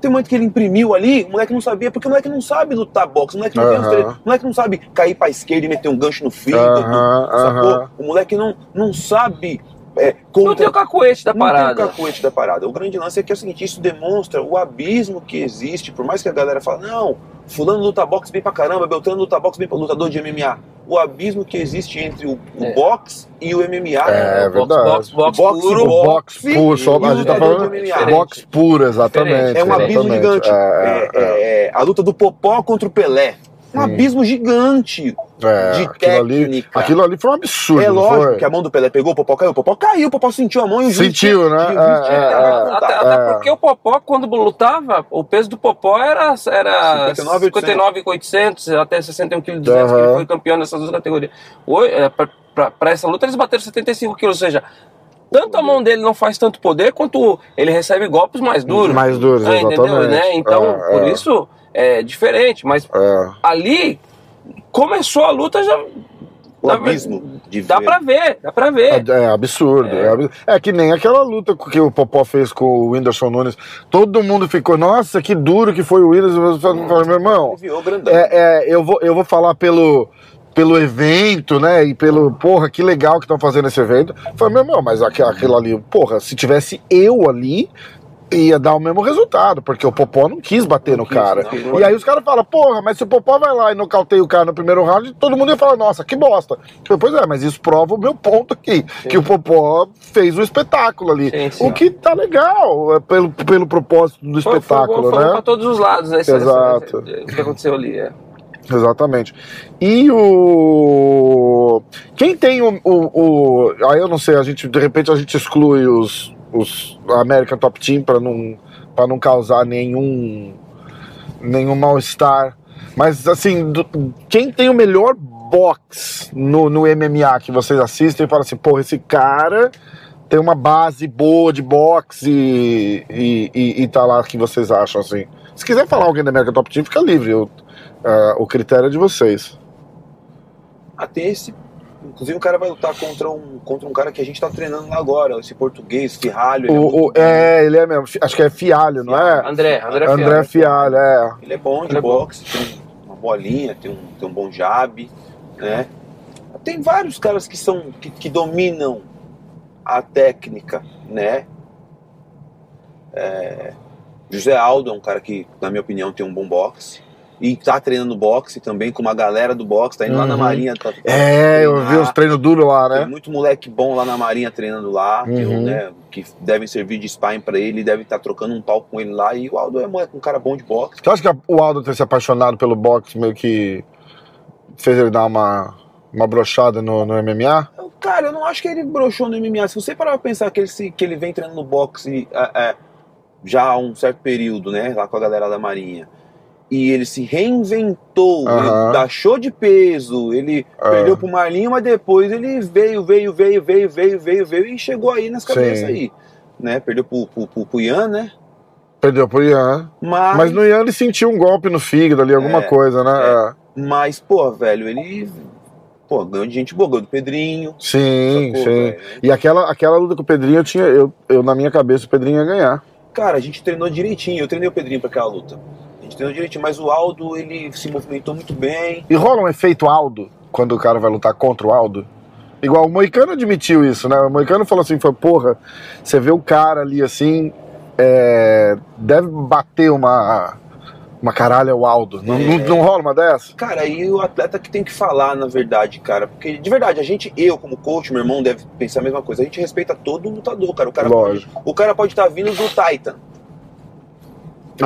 Tem muito que ele imprimiu ali, o moleque não sabia, porque o moleque não sabe lutar boxe, o moleque não tem os Aham. treinos, o moleque não sabe cair pra esquerda e meter um gancho no Aham, sacou? aham. O moleque não, não sabe é, Não contra- tem o cacuete da não tem o parada. cacuete da parada. O grande lance é que é o seguinte, isso demonstra o abismo que existe, por mais que a galera fale, não, fulano luta boxe bem pra caramba, Beltrano luta boxe bem pra lutador de MMA. O abismo que existe entre o, o É. boxe e o MMA. É, né? box, verdade. box, box, Boxe, puro. O boxe puro, só, e a o gente tá falando boxe puro, exatamente. É um abismo gigante. É, É, é, é, a luta do Popó contra o Pelé. Um abismo gigante é. de aquilo, ali, técnica. aquilo ali foi um absurdo. É lógico foi? que a mão do Pelé pegou, o Popó caiu, o Popó caiu, o Popó sentiu a mão e o juiz Sentiu, tinha- né? É, tinha é, é. Até, até porque o Popó, quando lutava, o peso do Popó era, era 59,800. 59,800 até 61 kg, 200, que ele foi campeão nessas duas categorias. É, pra essa luta, eles bateram 75 quilos, ou seja, tanto a mão dele não faz tanto poder, quanto ele recebe golpes mais duros. Mais duros, Ah, entendeu? exatamente. Né? Então, É, por é. isso, é diferente. Mas É. ali, começou a luta já... O dá- abismo de Dá ver. pra ver, dá pra ver. É, é absurdo. É. absurdo. É que nem aquela luta que o Popó fez com o Whindersson Nunes. Todo mundo ficou, nossa, que duro que foi o Whindersson. Eu falei, meu irmão, é, é, eu, vou, eu vou falar pelo, pelo evento, né? E pelo, porra, que legal que estão fazendo esse evento. Falei, meu irmão, mas aqu- aquilo ali, porra, se tivesse eu ali. Ia dar o mesmo resultado, porque o Popó não quis bater no quis, cara. não. E aí os caras falam, porra, mas se o Popó vai lá e nocauteia o cara no primeiro round, todo mundo ia falar, nossa, que bosta. Eu pois é, mas isso prova o meu ponto aqui, que o Popó fez o espetáculo ali. Sim, sim. O que tá legal, é pelo, pelo propósito do Foi- foi espetáculo, foi bom né? pra todos os lados, né? Exato. O que aconteceu ali, é. Exatamente. E o. Quem tem o, o, o- Aí eu não sei, a gente, de repente a gente exclui os, os American Top Team para não, pra não causar nenhum, nenhum mal-estar Mas assim, do- quem tem o melhor box no, no MMA que vocês assistem e falam assim, pô, esse cara tem uma base boa de boxe e, e, e, e tá lá que vocês acham assim. Se quiser falar alguém da American Top Team, fica livre. eu- ah, o critério é de vocês. Até esse. Inclusive o cara vai lutar contra um, contra um cara que a gente tá treinando lá agora, esse português, Firralho. ele é O, o- bom. é, ele é mesmo. Acho que é Fialho, não é? André, André, André Fialho, é. Ele é bom de Ele é bom. boxe, tem uma bolinha, tem um, tem um bom jab, né? Tem vários caras que são que, que dominam a técnica, né? É, José Aldo é um cara que, na minha opinião, tem um bom boxe. E tá treinando boxe também com uma galera do boxe, tá indo lá na Uhum. Marinha. Tá, É, eu vi uns treinos duros lá, Tem né? muito moleque bom lá na Marinha treinando lá, tem um, Uhum. né, que devem servir de sparring pra ele, deve estar trocando um pau com ele lá. E o Aldo é moleque, um cara bom de boxe. Você acha que o Aldo ter se apaixonado pelo boxe meio que fez ele dar uma, uma brochada no, no MMA? Cara, eu não acho que ele broxou no MMA. Se você parar pra pensar que ele, se, que ele vem treinando no boxe é, é, já há um certo período, né? Lá com a galera da Marinha. E ele se reinventou, ele baixou de peso, ele Ah. perdeu pro Marlinho, mas depois ele veio, veio, veio, veio, veio, veio, veio e chegou aí nas cabeças Sim. aí. Né? Perdeu pro, pro, pro, pro Ian, né? Perdeu pro Ian. Mas, Mas no Ian ele sentiu um golpe no fígado ali, alguma É, coisa, né? É. mas, pô, velho, ele pô, ganhou de gente boa, ganhou do Pedrinho. Sim, sacou, sim. velho? E aquela, aquela luta com o Pedrinho, eu tinha, eu, eu na minha cabeça o Pedrinho ia ganhar. Cara, a gente treinou direitinho. Eu treinei o Pedrinho pra aquela luta. Treinou direitinho, mas o Aldo, ele se movimentou muito bem. E rola um efeito Aldo quando o cara vai lutar contra o Aldo? Igual o Moicano admitiu isso, né? O Moicano falou assim: foi, porra, você vê o cara ali assim, é, deve bater uma, uma caralha o Aldo. Não, É. não, não rola uma dessa? Cara, aí o atleta que tem que falar, na verdade, cara. Porque, de verdade, a gente, eu como coach, meu irmão deve pensar a mesma coisa. A gente respeita todo lutador, cara. O cara pode, Lógico. o cara pode estar vindo do Titan.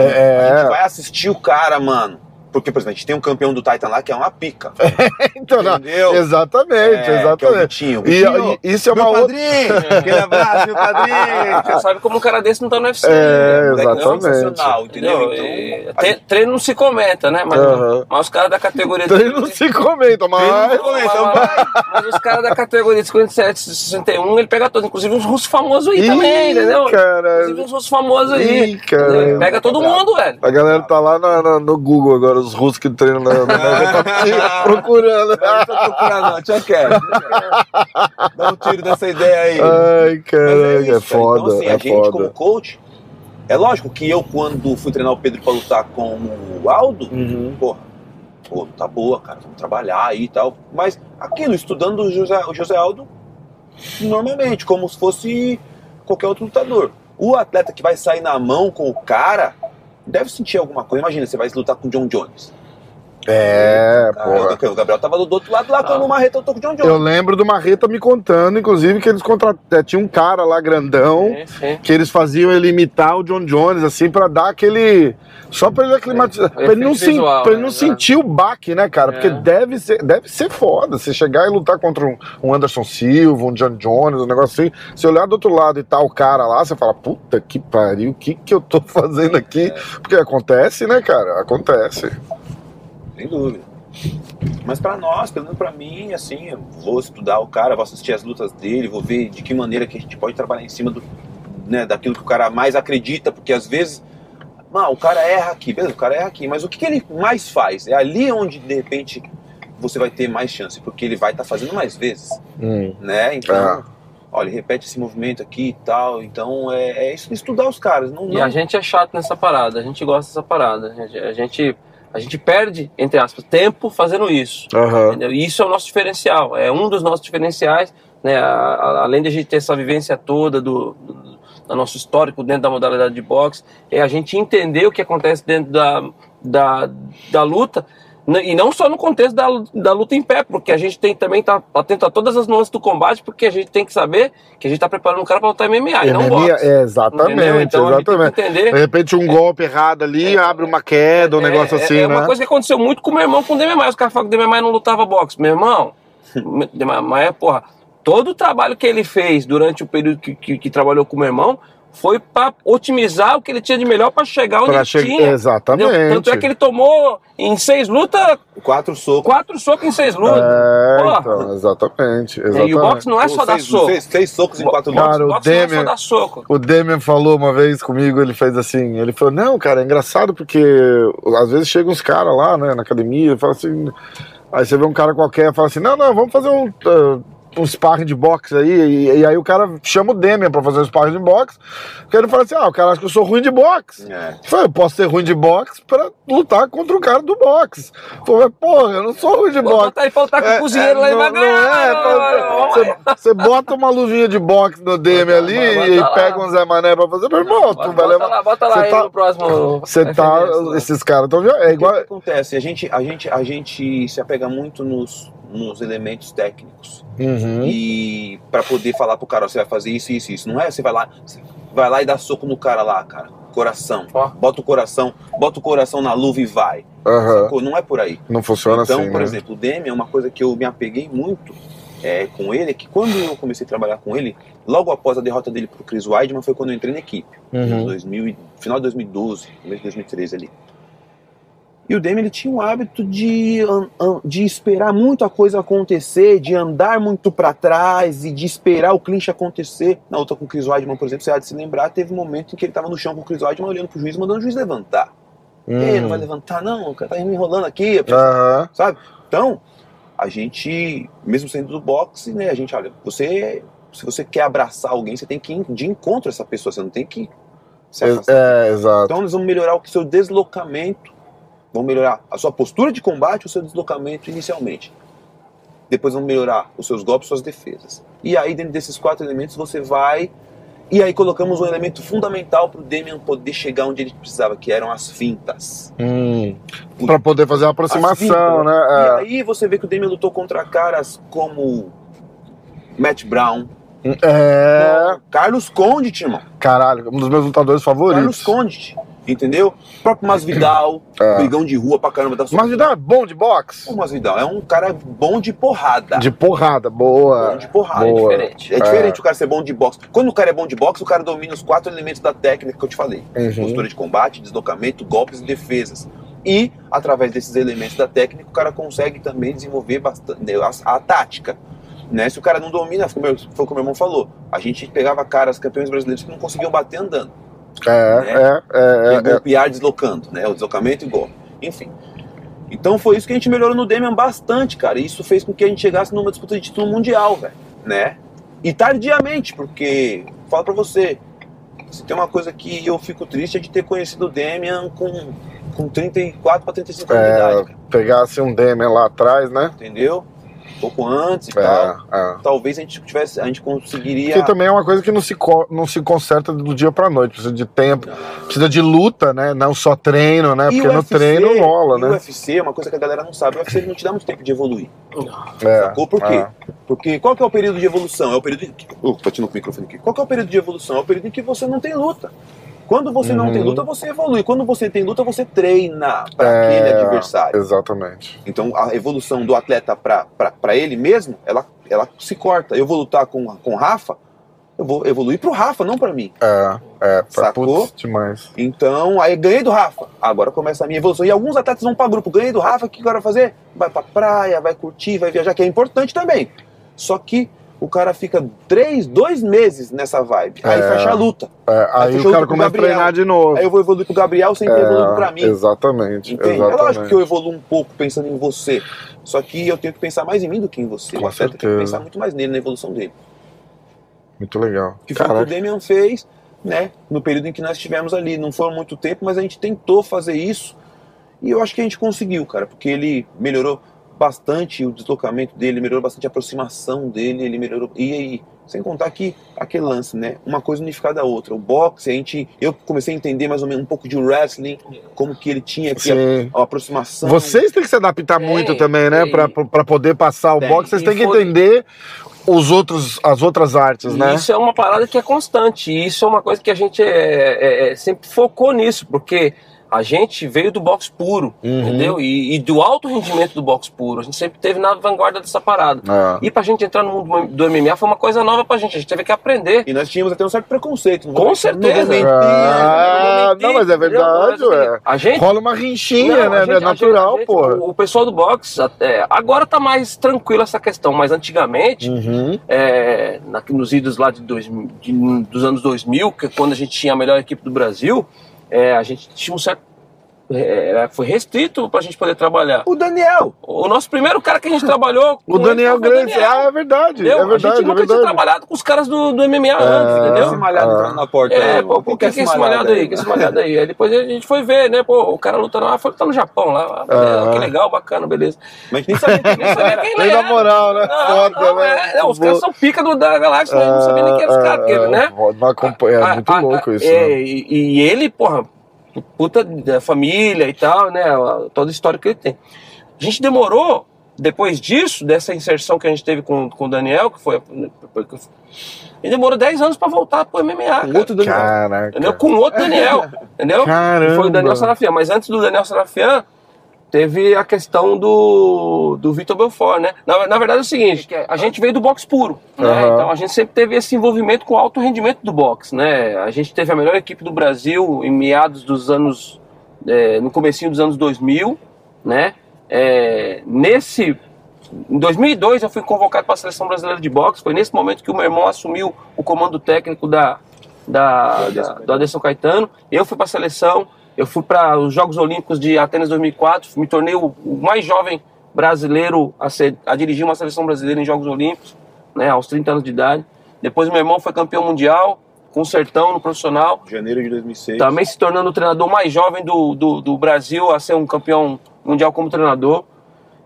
É, A gente é. vai assistir o cara, mano. Porque, por exemplo, a gente tem um campeão do Titan lá que é uma pica. [laughs] então, não, Entendeu? exatamente, É, que é o exatamente. Vitinho. E, Vitinho, e isso é uma outra. [laughs] Aquele abraço, meu padrinho! Você sabe como um cara desse não tá no UFC. É, né? Moleque exatamente. sensacional, entendeu? Entendeu? Então, E tre- treino não se comenta, né? Mas, Aham. mas os caras da categoria. Então ele não se comenta, mas. Treino não se comenta. mas, mas os caras da categoria de 57, 61, ele pega todos, inclusive uns russos famosos aí também, entendeu? Inclusive Caralho. uns russos famosos aí. Ih? Ele Pega todo mundo, velho. A galera tá lá na- na- no Google agora, os russos que treinam na, na, procurando. Não tô procurando, não. Dá um tiro dessa ideia aí. Ai, Mas caralho, isso, é foda, Então, assim, é a gente, como foda. coach, é lógico que eu, quando fui treinar o Pedro pra lutar com o Aldo, Uhum. porra, pô, tá boa, cara, vamos trabalhar aí e tal. Mas aquilo, estudando o José, o José Aldo normalmente, como se fosse qualquer outro lutador. O atleta que vai sair na mão com o cara deve sentir alguma coisa. Imagina, você vai lutar com o John Jones. É, porra. Cara, o Gabriel tava do outro lado lá, quando Ah. o Marreta lutou com o John Jones. Eu lembro do Marreta me contando, inclusive, que eles contrataram. Tinha um cara lá grandão. Sim, sim. Que eles faziam ele imitar o John Jones, assim, pra dar aquele. Só pra ele aclimatizar. pra ele não, sen- pra ele não né? sentir o baque, né, cara? Porque É. deve ser, deve ser foda. Você chegar e lutar contra um, um Anderson Silva, um John Jones, um negócio assim. Se olhar do outro lado e tá o cara lá, você fala, puta que pariu, o que que eu tô [laughs] fazendo aqui? Porque acontece, né, cara? Acontece. Sem dúvida. Mas pra nós, pelo menos pra mim, assim, eu vou estudar o cara, vou assistir as lutas dele, vou ver de que maneira que a gente pode trabalhar em cima do, né, daquilo que o cara mais acredita, porque às vezes, não, o cara erra aqui, beleza, o cara erra aqui, mas o que, que ele mais faz? É ali onde, de repente, você vai ter mais chance, porque ele vai estar fazendo mais vezes, Hum. né? Então, Ah. olha, repete esse movimento aqui e tal, então é, é isso, estudar os caras, não, E não a gente é chato nessa parada, a gente gosta dessa parada. A gente, a gente, perde, entre aspas, tempo fazendo isso. Entendeu? E isso é o nosso diferencial, é um dos nossos diferenciais, né? A- a- além de a gente ter essa vivência toda do, do, do nosso histórico dentro da modalidade de boxe, é a gente entender o que acontece dentro da, da, da luta? E não só no contexto da, da luta em pé, porque a gente tem também tá atento a todas as nuances do combate, porque a gente tem que saber que a gente está preparando o cara para lutar MMA, e não MMA, boxe. é, exatamente, Entendeu? Então exatamente. entender De repente um golpe errado ali, abre uma queda, um é, negócio é- assim, é uma né? coisa que aconteceu muito com o meu irmão com o Dememai. Os caras falam que o Dememai não lutava boxe. Meu irmão, [laughs] Dememai, porra, todo o trabalho que ele fez durante o período que, que, que trabalhou com o meu irmão foi pra otimizar o que ele tinha de melhor pra chegar onde Pra ele che- tinha. Exatamente. entendeu? Tanto é que ele tomou em seis lutas, Quatro socos. quatro socos em seis lutas. É, então, exatamente. E o exatamente. boxe não é só dar Seis- soco. Seis, seis socos em quatro lutas. o O boxe não é só Demian- dar soco. O Demian falou uma vez comigo, ele fez assim, ele falou, não, cara, é engraçado porque às vezes chegam uns caras lá, né, na academia, e fala assim, aí você vê um cara qualquer e fala assim, não, não, vamos fazer um, uh, um sparring de boxe aí, e, e aí o cara chama o Demian pra fazer um sparring de boxe, porque ele fala assim, ah, o cara acha que eu sou ruim de boxe. É. Eu falei, eu posso ser ruim de boxe pra lutar contra o cara do boxe. Eu falei, porra, eu não sou ruim de Vou boxe. botar pra lutar com o cozinheiro lá e não- vai não ganhar. é, você- Você bota uma luvinha de boxe no Bota- ali bota e lá. pega um Zé Mané pra fazer, meu irmão, tu Bota, vai bota levar. lá, bota lá Você aí tá- no próximo. Você tá. Lá. Esses caras estão. É O que, igual. que acontece? A gente, a, gente, a gente se apega muito nos, nos elementos técnicos. Uhum. E pra poder falar pro cara, ó, você vai fazer isso, isso, isso. Não é você vai lá, você vai lá e dá soco no cara lá, cara. Coração. Ó. Bota o coração, bota o coração na luva e vai. Sacou? Não é por aí. Não funciona então, assim. por né? exemplo, o Demi é uma coisa que eu me apeguei muito é, com ele, é que quando eu comecei a trabalhar com ele, logo após a derrota dele pro Chris Weidman, foi quando eu entrei na equipe. Uhum. 2000, e- final de 2012, começo de 2013 ali. E o Demi ele tinha o hábito de, de esperar muito a coisa acontecer, de andar muito pra trás e de esperar o clinch acontecer. Na outra com o Chris Weidman, por exemplo, você há de se lembrar, teve um momento em que ele tava no chão com o Chris Weidman olhando pro juiz, mandando o juiz levantar. E aí, não vai levantar não, o cara tá me enrolando aqui, Hum. Sabe? Então, a gente, mesmo sendo do boxe, né, a gente, olha, você, se você quer abraçar alguém, você tem que ir de encontro a essa pessoa, você não tem que se afastar. É, exato. Então, nós vamos melhorar o seu deslocamento, vamos melhorar a sua postura de combate, o seu deslocamento inicialmente. Depois vamos melhorar os seus golpes, suas defesas. E aí, dentro desses quatro elementos, você vai. E aí colocamos um elemento fundamental para o Demian poder chegar onde ele precisava, que eram as fintas. Hum. Pra poder fazer a aproximação, né? E É. aí você vê que o Demian lutou contra caras como Matt Brown, É. Carlos Condit, irmão. Caralho, um dos meus lutadores Carlos favoritos. Condit, entendeu? O próprio Masvidal, [clears throat] É. brigão de rua pra caramba. Da Mas Vidal é bom de boxe? O Masvidal é um cara bom de porrada. De porrada, Bom boa. de porrada. Boa. É diferente. É diferente o cara ser bom de boxe. Quando o cara é bom de boxe, o cara domina os quatro elementos da técnica que eu te falei. Uhum. Postura de combate, deslocamento, golpes e defesas. E, através desses elementos da técnica, o cara consegue também desenvolver bastante né, a, a tática. Né? Se o cara não domina, foi o que foi o que o meu irmão falou. A gente pegava caras, campeões brasileiros, que não conseguiam bater andando. É, é, é, É, é, golpear deslocando, né? O deslocamento e golpe. Enfim. Então foi isso que a gente melhorou no Demian bastante, cara. E isso fez com que a gente chegasse numa disputa de título mundial, velho. Né? E tardiamente, porque, falo pra você, se tem uma coisa que eu fico triste é de ter conhecido o Demian com, com 34 para 35 anos de É. idade, cara. pegasse um Demian lá atrás, né? Entendeu? Um pouco antes e tal. É, é. Talvez a gente tivesse, a gente conseguiria. Que também é uma coisa que não se, não se conserta do dia pra noite. Precisa de tempo, precisa de luta, né? Não só treino, né? E Porque o no UFC, treino rola, e O né? UFC é uma coisa que a galera não sabe. O UFC não te dá muito tempo de evoluir. É, Sacou? Por quê? é. Porque qual que é o período de evolução? É o período. De... Uh, bati no microfone aqui. Qual que é o período de evolução? É o período em que você não tem luta. Quando você não Uhum. tem luta, você evolui. Quando você tem luta, você treina para É, aquele adversário. Exatamente. Então a evolução do atleta para ele mesmo, ela, ela se corta. Eu vou lutar com, com o Rafa, eu vou evoluir pro Rafa, não para mim. É, é. Sacou? Putz, demais. Então, aí ganhei do Rafa. Agora começa a minha evolução. E alguns atletas vão para grupo. Ganhei do Rafa, o que vai fazer? Vai pra praia, vai curtir, vai viajar, que é importante também. Só que o cara fica três, dois meses nessa vibe. Aí É. fecha a luta. É, aí fechou o cara começa a treinar de novo. Aí eu vou evoluir pro Gabriel sem ter evoluído pra mim. É, exatamente. Entende? É exatamente. lógico que eu evoluo um pouco pensando em você. Só que eu tenho que pensar mais em mim do que em você. Com o atleta tem que pensar muito mais nele, na evolução dele. Muito legal. Que foi o que o. Damian fez, né? No período em que nós estivemos ali. Não foi muito tempo, mas a gente tentou fazer isso. E eu acho que a gente conseguiu, cara, porque ele melhorou bastante o deslocamento dele, melhorou bastante a aproximação dele, ele melhorou. E aí, sem contar que aquele lance, né? Uma coisa unificada a outra. O boxe, a gente. Eu comecei a entender mais ou menos um pouco de wrestling, como que ele tinha aqui a, a aproximação. Vocês têm que se adaptar Tem, muito também, né? pra poder passar o Tem. boxe, vocês têm que foi- entender os outros, as outras artes, né? Isso é uma parada que é constante. e Isso é uma coisa que a gente é- é- é- sempre focou nisso, porque A gente veio do boxe puro, Uhum. entendeu? E, e do alto rendimento do boxe puro. A gente sempre teve na vanguarda dessa parada. Ah. E pra gente entrar no mundo do MMA foi uma coisa nova pra gente. A gente teve que aprender. E nós tínhamos até um certo preconceito. não Com certeza. Não vou mentir. Ah, Não, não, mas é verdade, Mas, assim. A gente Rola uma rinchinha, Não, né? gente- é natural, gente-. O, o pessoal do boxe, até, agora tá mais tranquilo essa questão, mas antigamente, Uhum. é, na- nos idos lá de, dois, de- dos anos 2000, que é quando a gente tinha a melhor equipe do Brasil, é, a gente tinha um certo. É, foi restrito pra gente poder trabalhar. O Daniel! O nosso primeiro cara que a gente trabalhou. O Daniel Grande. Ah, é verdade. entendeu? É a verdade, gente é nunca tinha verdade. trabalhado com os caras do, do MMA antes, entendeu? Esse malhado Ah. na porta. É, aí, pô, o que, que é esse malhado aí? Que esse malhado aí? Aí depois a gente foi ver, né? Pô, o cara lutando lá, foi lutar no Japão lá. Ah. Que legal, bacana, beleza. Mas nem sabia Nem sabia quem ele Nem na era. moral, né? Não, Foda, não, né? é, não, os caras são pica do, da galáxia, né? Não sabia nem quem era esse cara, porque, né? Não acompanha, é Ah, muito ah, louco ah, isso. é, né? e, e ele, porra, puta da família e tal, né? Toda a história que ele tem. A gente demorou, depois disso, dessa inserção que a gente teve com, com o Daniel, que foi. Ele demorou 10 anos pra voltar pro MMA. cara. Outro Daniel. Caraca. Entendeu? Com outro Daniel. entendeu? Caramba. Foi o Daniel Sarafian. Mas antes do Daniel Sarafian, teve a questão do, do Vitor Belfort, né? Na, na verdade é o seguinte, que a gente veio do boxe puro, né? Aham. Então a gente sempre teve esse envolvimento com o alto rendimento do boxe, né? A gente teve a melhor equipe do Brasil em meados dos anos... é, no comecinho dos anos 2000, né? É, nesse... Em 2002 eu fui convocado para a seleção brasileira de boxe. Foi nesse momento que o meu irmão assumiu o comando técnico da, da, da- do Aderson Caetano. Eu fui para a seleção, eu fui para os Jogos Olímpicos de Atenas 2004, me tornei o, mais jovem brasileiro a, ser, a dirigir uma seleção brasileira em Jogos Olímpicos, né, aos 30 anos de idade. Depois meu irmão foi campeão mundial com o Sertão no profissional, Janeiro de 2006. também se tornando o treinador mais jovem do, do, do Brasil a ser um campeão mundial como treinador.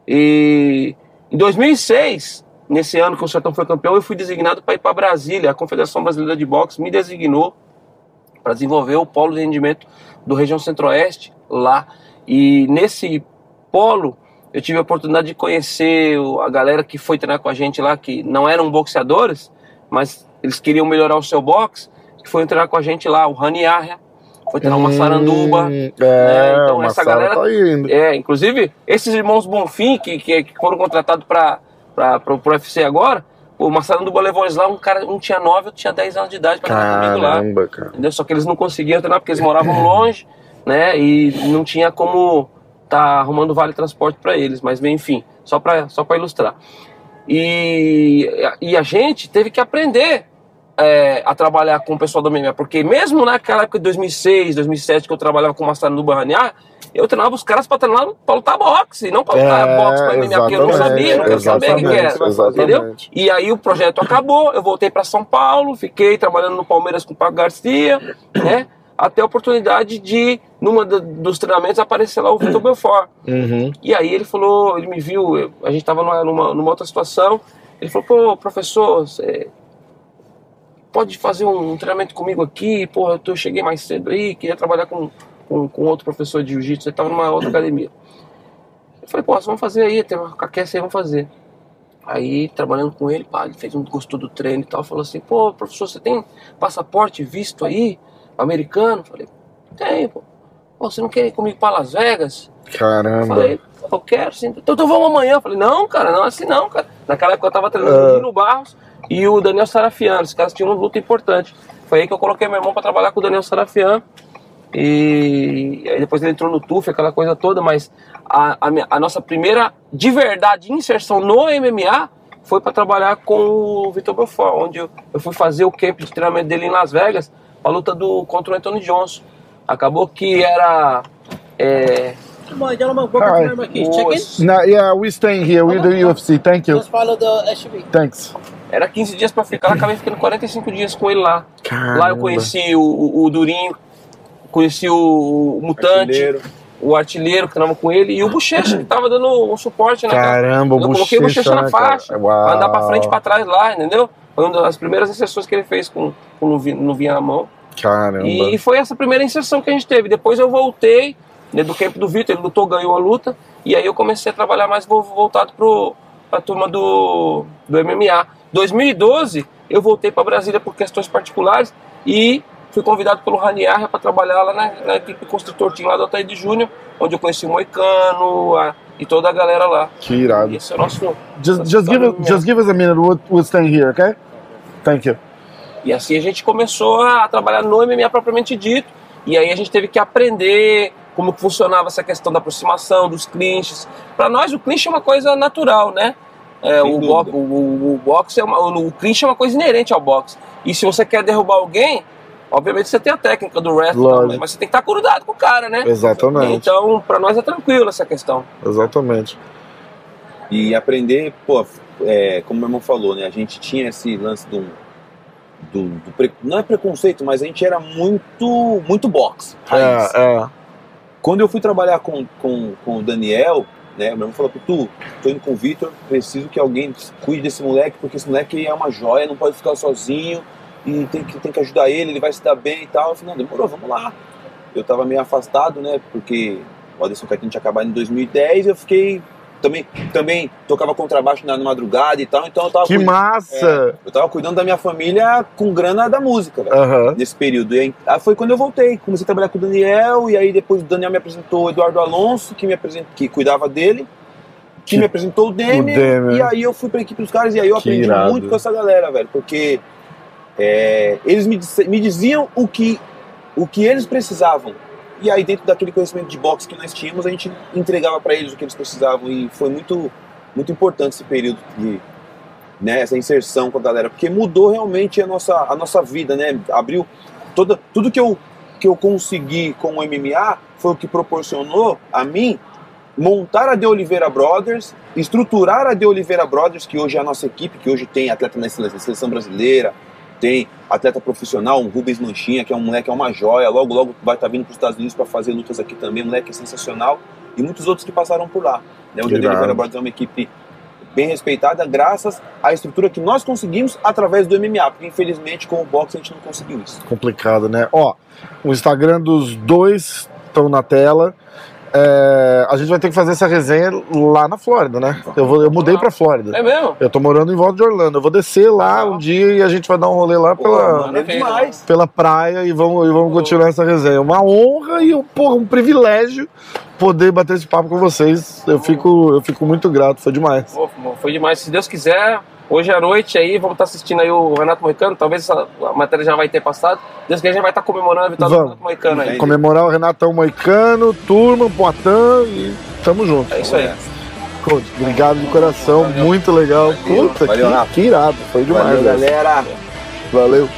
E em 2006, nesse ano que o Sertão foi campeão, eu fui designado para ir para Brasília. A Confederação Brasileira de Boxe me designou para desenvolver o polo de rendimento do região Centro-Oeste lá. E nesse polo eu tive a oportunidade de conhecer a galera que foi treinar com a gente lá, que não eram boxeadores, mas eles queriam melhorar o seu boxe, que foi treinar com a gente lá, o Rani Arria, foi treinar uma saranduba. Hum, É, então uma essa galera- tá. É, inclusive, esses irmãos Bonfim, que, que, que foram contratados para o UFC agora, o Marcelo Duba levou eles lá, um cara, um tinha 9, outro tinha 10 anos de idade para treinar comigo lá. Caramba, cara. Entendeu? Só que eles não conseguiam treinar porque eles moravam [clears throat] longe, né? E não tinha como tá arrumando vale transporte para eles, mas bem, enfim, só para só para ilustrar. E, e a gente teve que aprender é, a trabalhar com o pessoal do MMA, porque mesmo naquela época de 2006, 2007, que eu trabalhava com o Marcelo no Barranear, eu treinava os caras para treinar para lutar boxe, não para lutar É, boxe para MMA, porque eu não sabia, não queria saber o que era. Entendeu? E aí o projeto acabou, eu voltei para São Paulo, fiquei trabalhando no Palmeiras com o Paco Garcia, né? Até a oportunidade de, numa dos treinamentos, aparecer lá o Vitor Belfort. Uhum. E aí ele falou, ele me viu, eu- a gente estava numa, numa outra situação, ele falou, pô, professor, você pode fazer um treinamento comigo aqui? Pô, eu, tô, eu cheguei mais cedo aí, queria trabalhar com, com, com outro professor de jiu-jitsu, você estava numa outra academia. Eu falei, pô, vamos fazer aí, tem uma aquece aí, vamos fazer. Aí, trabalhando com ele, pá, ele fez um gostou do treino e tal, falou assim, pô, professor, você tem passaporte, visto aí, americano? Eu falei, tem, pô. Pô, você não quer ir comigo para Las Vegas? Eu Caramba. falei, eu quero sim. Então, então vamos amanhã. Eu falei, não, cara, não é assim não, cara. Naquela época eu tava treinando Ah. o Dino Barros e o Daniel Sarafian. Os caras tinham uma luta importante. Foi aí que eu coloquei meu irmão pra trabalhar com o Daniel Sarafian. E aí depois ele entrou no TUF, aquela coisa toda, mas a, a, minha- a nossa primeira de verdade inserção no MMA foi para trabalhar com o Vitor Belfort, onde eu, eu fui fazer o camp de treinamento dele em Las Vegas, a luta do, contra o Anthony Johnson. Acabou que era. É, Come on, gentlemen, welcome Hi. to. Check in. No, yeah, we staying here with the UFC. Thank you. Just follow the SUV. Thanks. Era 15 dias pra ficar, acabei ficando 45 dias com ele lá. Caramba. Lá eu conheci o, o, o Durinho, conheci o, o Mutante, Artilheiro. o artilheiro que tava com ele e o Bochecha que tava dando um suporte na Caramba, o Eu coloquei o Bochecha na né, cara? faixa, Uau. andar pra frente e pra trás lá, entendeu? Foi uma das primeiras inserções que ele fez com, com o Luvinha Luvinha na mão. Caramba. E foi essa primeira inserção que a gente teve. Depois eu voltei né, do campo do Vitor, ele lutou, ganhou a luta. E aí eu comecei a trabalhar mais vo- voltado pro, pra turma do, do MMA. 2012 eu voltei para Brasília por questões particulares e fui convidado pelo Ranier para trabalhar lá na, na equipe construtor team lá do Ataíde Júnior, onde eu conheci o Moicano a, e toda a galera lá. Que irado. E esse é o nosso. Just, just, give, us, just give us a minute. We'll, we'll stay here, okay? Thank you. E assim a gente começou a trabalhar no MMA propriamente dito. E aí a gente teve que aprender como funcionava essa questão da aproximação, dos clinches. Para nós, o clinch é uma coisa natural, né? É, o, dúvida. bo o, o, o boxe é uma, o clinch é uma coisa inerente ao boxe. E se você quer derrubar alguém, obviamente você tem a técnica do wrestling, também, mas você tem que estar grudado com o cara, né? Exatamente. Então, para nós é tranquilo essa questão. Exatamente. E aprender, pô, é, como meu irmão falou, né? A gente tinha esse lance do. do, do pre- não é preconceito, mas a gente era muito muito boxe. raiz. É, é. Quando eu fui trabalhar com, com, com o Daniel, né? Meu irmão falou: Tu, tô indo com o Vitor, preciso que alguém cuide desse moleque, porque esse moleque é uma joia, não pode ficar sozinho e tem que, tem que ajudar ele, ele vai se dar bem e tal. Eu falei: Não, demorou, vamos lá. Eu tava meio afastado, né? Porque o Aderson Caetano tinha acabado em 2010 e eu fiquei. Também, também tocava contrabaixo na madrugada e tal, então eu tava, Que cuidando, massa! eu tava cuidando da minha família com grana da música, velho Aham. nesse período. E aí, aí foi quando eu voltei. Comecei a trabalhar com o Daniel, e aí depois o Daniel me apresentou o Eduardo Alonso, que me apresentou, que cuidava dele, que, Que- me apresentou o Demi, e aí eu fui pra equipe dos caras, e aí eu Que aprendi irado. muito com essa galera, velho, porque é, eles me, me diziam o que, o que eles precisavam. E aí, dentro daquele conhecimento de boxe que nós tínhamos, a gente entregava pra eles o que eles precisavam, e foi muito, muito importante esse período de, né, essa inserção com a galera, porque mudou realmente a nossa, a nossa vida, né? Abriu toda, tudo que eu, que eu consegui com o MMA foi o que proporcionou a mim montar a De Oliveira Brothers, estruturar a De Oliveira Brothers, que hoje é a nossa equipe, que hoje tem atleta na seleção brasileira, tem atleta profissional, um Rubens Manchinha, que é um moleque, é uma joia, logo, logo vai estar vindo para os Estados Unidos para fazer lutas aqui também, moleque é sensacional, e muitos outros que passaram por lá. Né? Hoje a De Irado. Oliveira Brothers é uma equipe bem respeitada, graças à estrutura que nós conseguimos através do MMA, porque infelizmente com o boxe a gente não conseguiu isso. Complicado, né? Ó, o Instagram dos dois estão na tela. É, a gente vai ter que fazer essa resenha lá na Flórida, né? Eu, vou, eu mudei pra Flórida. É mesmo? Eu tô morando em volta de Orlando. Eu vou descer lá um dia e a gente vai dar um rolê lá pela, maneiro demais. pela praia e vamos, e vamos continuar essa resenha. Uma honra e porra, um privilégio poder bater esse papo com vocês. Eu fico, eu fico muito grato, foi demais. Pô, foi demais. Se Deus quiser, hoje à noite aí, vamos estar assistindo aí o Renato Moicano. Talvez essa a matéria já vai ter passado. Deus quiser, a gente vai estar comemorando a vitória Vamos. do Renato Moicano aí. Comemorar o Renatão Moicano, turma, Poitin e tamo junto. É isso aí. Coach, obrigado de coração, muito legal. Valeu. Puta, Valeu, que, que irado, foi demais. Valeu, galera. Valeu.